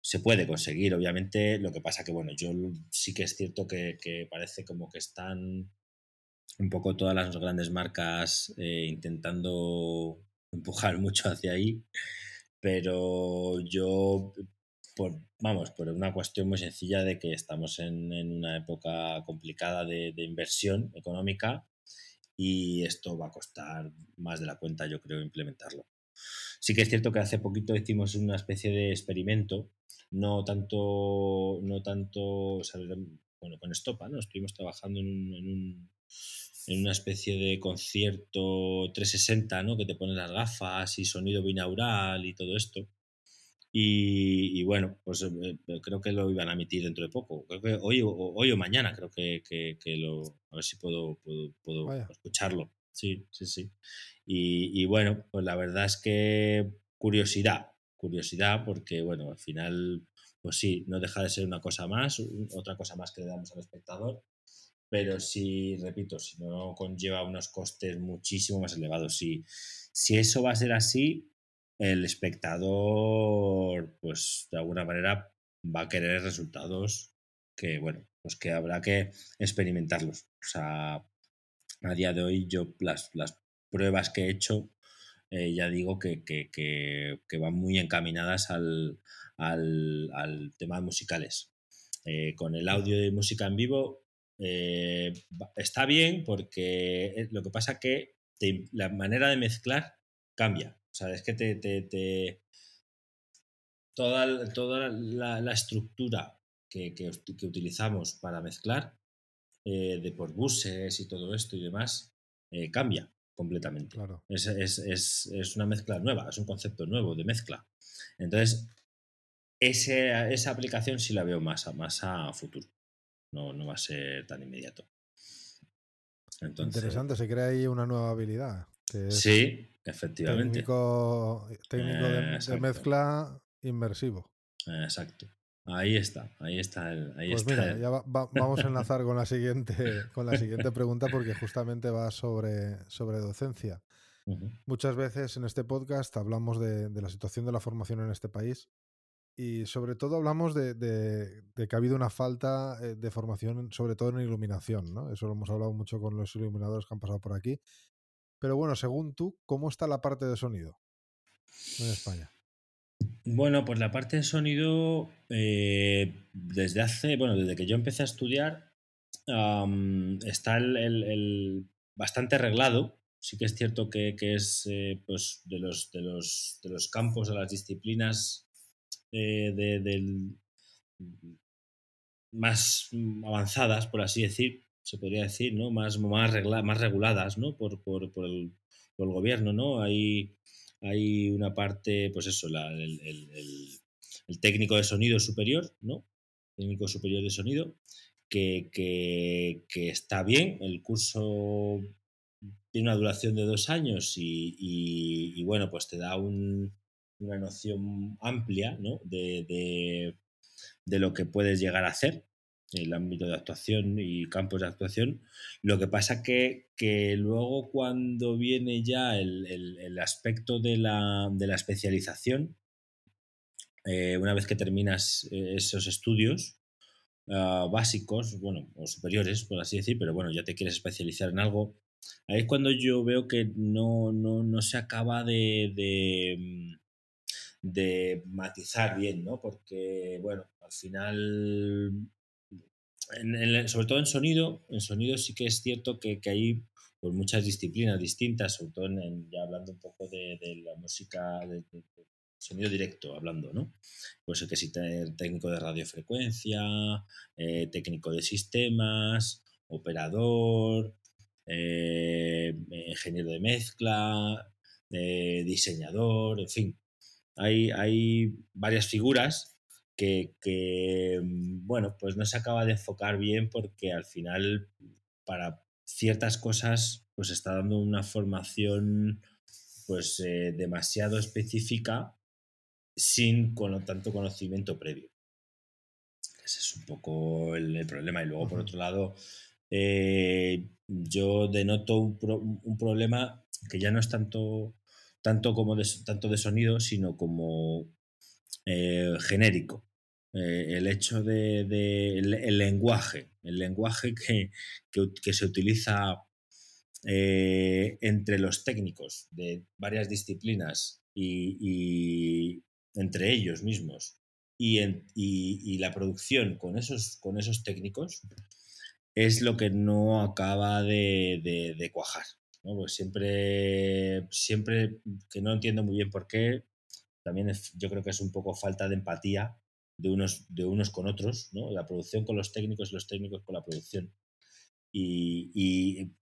se puede conseguir, obviamente. Lo que pasa que, bueno, yo sí que es cierto que, parece como que están un poco todas las grandes marcas eh, intentando empujar mucho hacia ahí, pero yo, por, vamos, por una cuestión muy sencilla de que estamos en, una época complicada de, inversión económica y esto va a costar más de la cuenta, yo creo, implementarlo. Sí que es cierto que hace poquito hicimos una especie de experimento no tanto, no tanto, bueno, con Estopa, ¿no? Estuvimos trabajando en, un, en, una especie de concierto 360, ¿no? Que te ponen las gafas y sonido binaural y todo esto. Y, bueno, pues eh, eh, creo que lo iban a emitir dentro de poco. Creo que hoy, o, hoy o mañana creo que, que, lo... A ver si puedo, puedo, escucharlo. Sí, sí, sí. Y, y, bueno, pues la verdad es que curiosidad, curiosidad porque, bueno, al final, pues sí, no deja de ser una cosa más, otra cosa más que le damos al espectador, pero sí, repito, si no conlleva unos costes muchísimo más elevados. Si, si eso va a ser así, el espectador, pues de alguna manera va a querer resultados que, bueno, pues que habrá que experimentarlos. O sea, a día de hoy yo las, las pruebas que he hecho eh, ya digo que, van muy encaminadas al, tema de musicales. Eh, con el audio de música en vivo eh, está bien porque lo que pasa que la manera de mezclar cambia. O sea, es que te, toda, toda la, estructura que, utilizamos para mezclar, de por buses y todo esto y demás, cambia completamente. Claro. Es, es, es, es, una mezcla nueva, es un concepto nuevo de mezcla. Entonces, ese, esa aplicación sí la veo más a, más a futuro. No, no va a ser tan inmediato. Interesante, se crea ahí una nueva habilidad. sí, efectivamente. Técnico, técnico de, mezcla inmersivo. Exacto. Ahí está, ahí está el. pues mira, ya vamos a enlazar con la siguiente, con la siguiente pregunta porque justamente va sobre, sobre docencia. Muchas veces en este podcast hablamos de, la situación de la formación en este país y sobre todo hablamos de, que ha habido una falta eh, de formación, sobre todo en iluminación, ¿no? Eso lo hemos hablado mucho con los iluminadores que han pasado por aquí. Pero bueno, según tú, ¿cómo está la parte de sonido en España? Bueno, pues la parte de sonido, eh, desde hace, bueno, desde que yo empecé a estudiar, está el, bastante arreglado. Sí que es cierto que, es eh, pues de, los, de, los, de los campos, de las disciplinas eh, de, más avanzadas, por así decir, se podría decir, ¿no? Más, más, más reguladas, ¿no? Por, por, por, el, por el gobierno, ¿no? Hay hay una parte, pues eso, el, técnico de sonido superior, ¿no? Técnico superior de sonido, que, está bien, el curso tiene una duración de dos años y, bueno, pues te da una noción amplia ¿no? de, de, lo que puedes llegar a hacer el ámbito de actuación y campos de actuación. Lo que pasa que, que luego cuando viene ya el, aspecto de la, especialización, eh, una vez que terminas eh, esos estudios ah, básicos, bueno, o superiores, por así decir, pero bueno, ya te quieres especializar en algo, ahí es cuando yo veo que no, no, se acaba de, de, de matizar bien, ¿no? Porque, bueno, al final sobre todo en sonido, en sonido sí que es cierto que, que hay pues, muchas disciplinas distintas, sobre todo en, ya hablando un poco de, la música, de, sonido directo hablando, ¿no? Pues que si técnico de radiofrecuencia, eh, técnico de sistemas, operador, eh, ingeniero de mezcla, diseñador, en fin. Hay, hay varias figuras que, que, bueno, pues no se acaba de enfocar bien porque al final para ciertas cosas pues está dando una formación pues eh, demasiado específica sin con tanto conocimiento previo. Ese es un poco el, problema. Y luego, por otro lado, eh, yo denoto un, problema que ya no es tanto, tanto, como de, tanto de sonido, sino como eh, genérico. el hecho de, el, lenguaje, el lenguaje que, que se utiliza eh, entre los técnicos de varias disciplinas y, entre ellos mismos y, la producción con esos, con esos técnicos es lo que no acaba de, cuajar. Pues siempre, siempre que no entiendo muy bien por qué, también yo creo que es un poco falta de empatía de unos, de unos con otros, la producción con los técnicos y los técnicos con la producción. Y,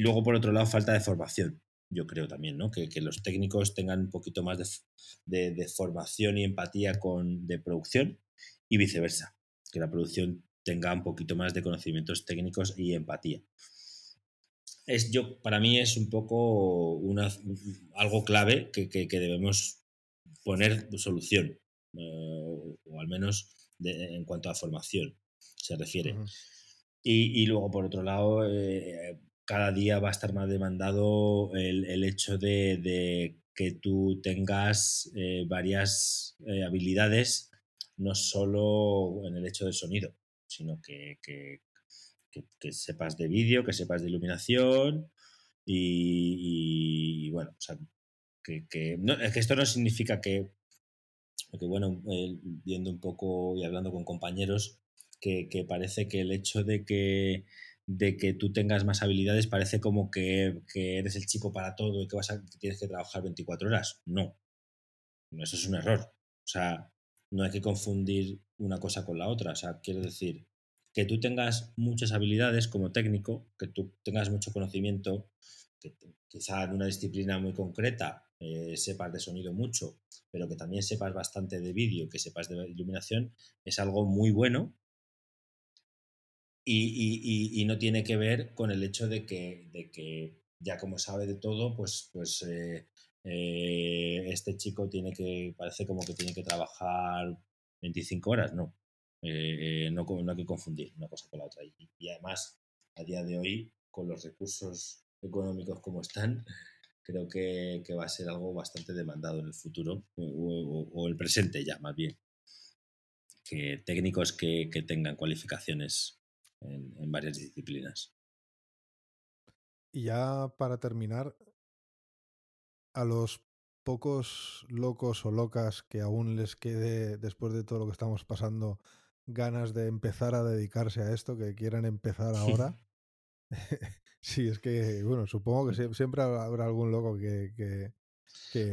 luego, por otro lado, falta de formación, yo creo también, ¿no? Que, los técnicos tengan un poquito más de, formación y empatía con, de producción y viceversa, que la producción tenga un poquito más de conocimientos técnicos y empatía. Es, yo, para mí es un poco una, algo clave que, debemos poner solución, eh, o al menos en cuanto a formación se refiere. Y, luego, por otro lado, eh, cada día va a estar más demandado el, hecho de, que tú tengas eh, varias eh, habilidades, no solo en el hecho del sonido, sino que, sepas de vídeo, que sepas de iluminación y, bueno, o sea, que, que, esto no significa que, porque bueno, viendo un poco y hablando con compañeros, que, parece que el hecho de que, de que tú tengas más habilidades parece como que, eres el chico para todo y que, vas a, tienes que trabajar 24 horas. No, eso es un error. O sea, no hay que confundir una cosa con la otra. O sea, quiero decir, que tú tengas muchas habilidades como técnico, que tú tengas mucho conocimiento, que quizá en una disciplina muy concreta eh, sepas de sonido mucho, pero que también sepas bastante de vídeo, que sepas de iluminación, es algo muy bueno y, no tiene que ver con el hecho de que, de que ya como sabe de todo, pues, pues eh, eh, este chico tiene que, parece como que tiene que trabajar 25 horas, no. Eh, no, no, hay que confundir una cosa con la otra. Y, además, a día de hoy, con los recursos económicos como están, creo que, va a ser algo bastante demandado en el futuro, o, el presente ya, más bien. Que técnicos que tengan cualificaciones en, varias disciplinas. Y ya para terminar, a los pocos locos o locas que aún les quede, después de todo lo que estamos pasando, ganas de empezar a dedicarse a esto, que quieran empezar ahora. sí, es que, bueno, supongo que siempre habrá algún loco que,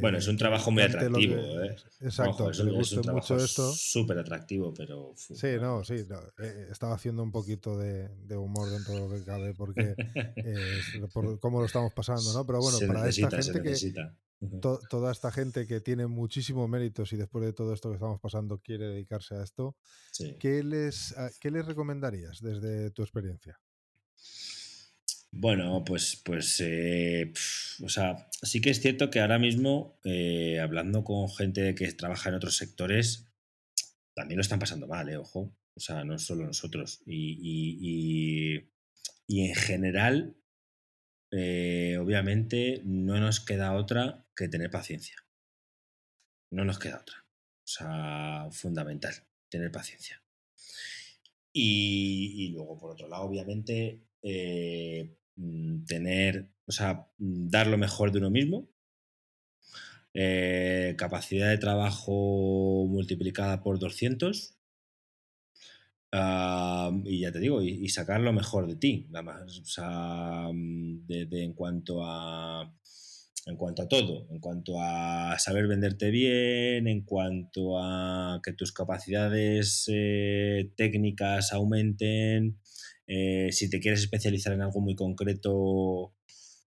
bueno, es un trabajo muy atractivo. ¿eh? Exacto, es, le mucho esto. Súper atractivo, pero. sí, no, sí. Eh, estaba haciendo un poquito de, humor dentro de lo que cabe, porque por cómo lo estamos pasando, ¿no? Pero bueno, para esta gente que. toda esta gente que tiene muchísimos méritos y después de todo esto que estamos pasando quiere dedicarse a esto, ¿qué, les, ¿qué les recomendarías desde tu experiencia? Bueno, pues, pues, eh, o sea, sí que es cierto que ahora mismo, eh, hablando con gente que trabaja en otros sectores, también lo están pasando mal, ¿eh? Ojo. O sea, no solo nosotros. Y, en general, eh, obviamente, no nos queda otra que tener paciencia. No nos queda otra. O sea, fundamental, tener paciencia. Y, luego, por otro lado, obviamente, eh, mm, tener, o sea, mm, dar lo mejor de uno mismo, eh, capacidad de trabajo multiplicada por 200 y ya te digo, y, sacar lo mejor de ti, nada más, o sea, mm, en cuanto a en cuanto a todo, en cuanto a saber venderte bien, en cuanto a que tus capacidades eh, técnicas aumenten, eh, si te quieres especializar en algo muy concreto,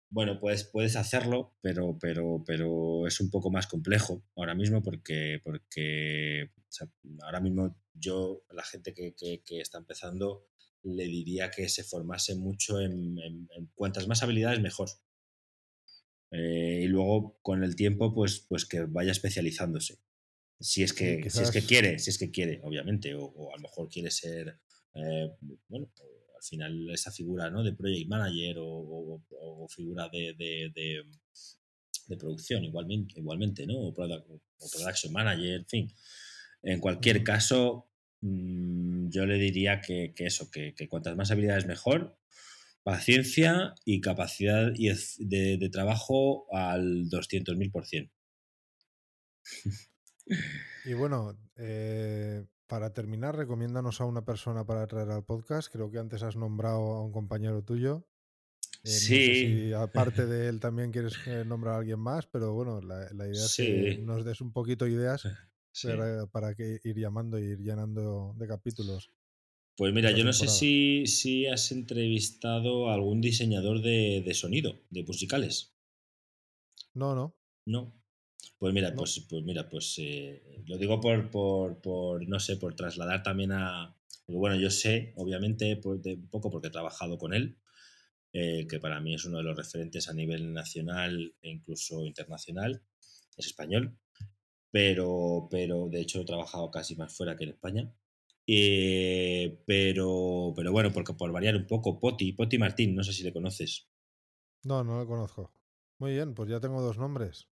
bueno, pues puedes hacerlo, pero, pero, pero es un poco más complejo ahora mismo porque, porque ahora mismo yo, la gente que, está empezando, le diría que se formase mucho en, en cuantas más habilidades mejor. Eh, y luego con el tiempo, pues, pues que vaya especializándose. Si es que, si es que quiere, si es que quiere, obviamente, o, a lo mejor quiere ser, eh, bueno, al final esa figura ¿no? de project manager o, figura de, de, de, producción igualmente, igualmente ¿no? O, production manager, en fin. En cualquier caso, mm, yo le diría que, que eso, que, que, cuantas más habilidades mejor, paciencia y capacidad de, de trabajo al 200.000%. Y bueno, eh, para terminar, recomiéndanos a una persona para traer al podcast. Creo que antes has nombrado a un compañero tuyo. Eh, sí. si aparte de él también quieres eh, nombrar a alguien más, pero bueno, la, idea es que nos des un poquito ideas para, para, que ir llamando y ir llenando de capítulos. Pues mira, yo no sé si, si, has entrevistado a algún diseñador de, sonido, de musicales. No, no. No. Pues mira, pues, pues mira, pues eh, lo digo por, por, no sé, por trasladar también a. Porque bueno, yo sé, obviamente, pues, un poco porque he trabajado con él, eh, que para mí es uno de los referentes a nivel nacional e incluso internacional. Es español, pero, pero de hecho he trabajado casi más fuera que en España. Eh, pero, pero bueno, porque por variar un poco, Poti, Poti Martín, no sé si le conoces. No, no lo conozco. Muy bien, pues ya tengo dos nombres.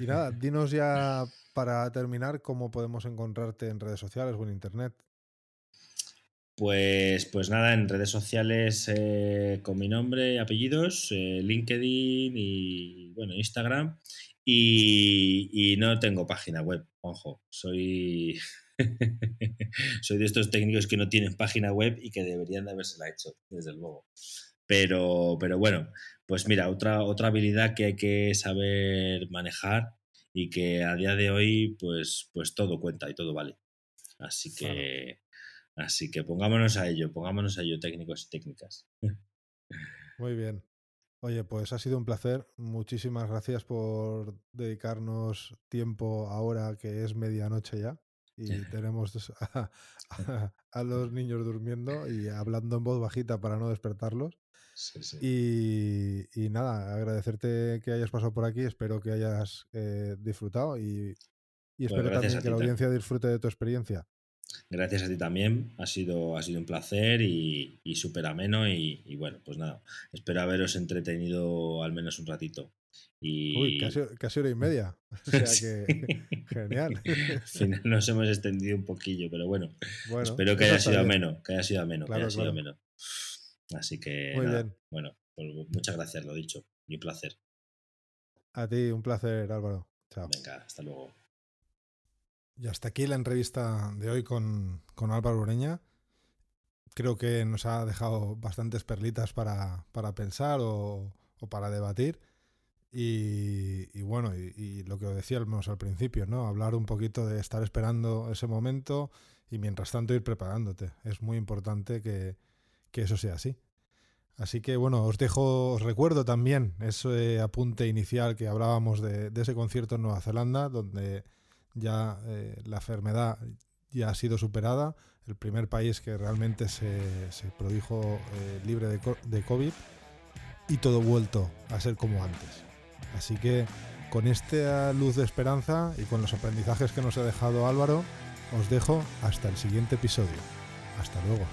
Y nada, dinos ya para terminar cómo podemos encontrarte en redes sociales o en internet. Pues, pues nada, en redes sociales eh, con mi nombre y apellidos, eh, LinkedIn y bueno, Instagram. Y, no tengo página web, ojo, soy Soy de estos técnicos que no tienen página web y que deberían de habérsela hecho, desde luego. Pero, pero bueno, pues mira, otra, otra habilidad que hay que saber manejar y que a día de hoy, pues, pues todo cuenta y todo vale. Así que, así que pongámonos a ello, pongámonos a ello, técnicos y técnicas. Muy bien. Oye, pues ha sido un placer. Muchísimas gracias por dedicarnos tiempo ahora que es medianoche ya y tenemos a, los niños durmiendo y hablando en voz bajita para no despertarlos. Y, nada, agradecerte que hayas pasado por aquí, espero que hayas eh, disfrutado y, pues espero también que la audiencia disfrute de tu experiencia. Gracias a ti también, ha sido, ha sido un placer y, súper ameno y, bueno, pues nada, espero haberos entretenido al menos un ratito. Uy, casi, hora y media. O sea que genial. Al final nos hemos extendido un poquillo, pero bueno, espero que haya sido ameno, que haya sido ameno, que haya sido ameno. Así que bueno, pues muchas gracias, lo dicho, y un placer. A ti, un placer, Álvaro. Chao. Venga, hasta luego. Y hasta aquí la entrevista de hoy con, con Álvaro Ureña. Creo que nos ha dejado bastantes perlitas para, para pensar o, o para debatir. Y, bueno, y, lo que os decíamos al principio, ¿no? Hablar un poquito de estar esperando ese momento y mientras tanto ir preparándote. Es muy importante que, eso sea así. Así que bueno, os dejo, os recuerdo también ese apunte inicial que hablábamos de, ese concierto en Nueva Zelanda, donde ya eh, la enfermedad ya ha sido superada, el primer país que realmente se, prodijo eh, libre de, de COVID y todo vuelto a ser como antes. Así que con esta luz de esperanza y con los aprendizajes que nos ha dejado Álvaro, os dejo hasta el siguiente episodio. Hasta luego.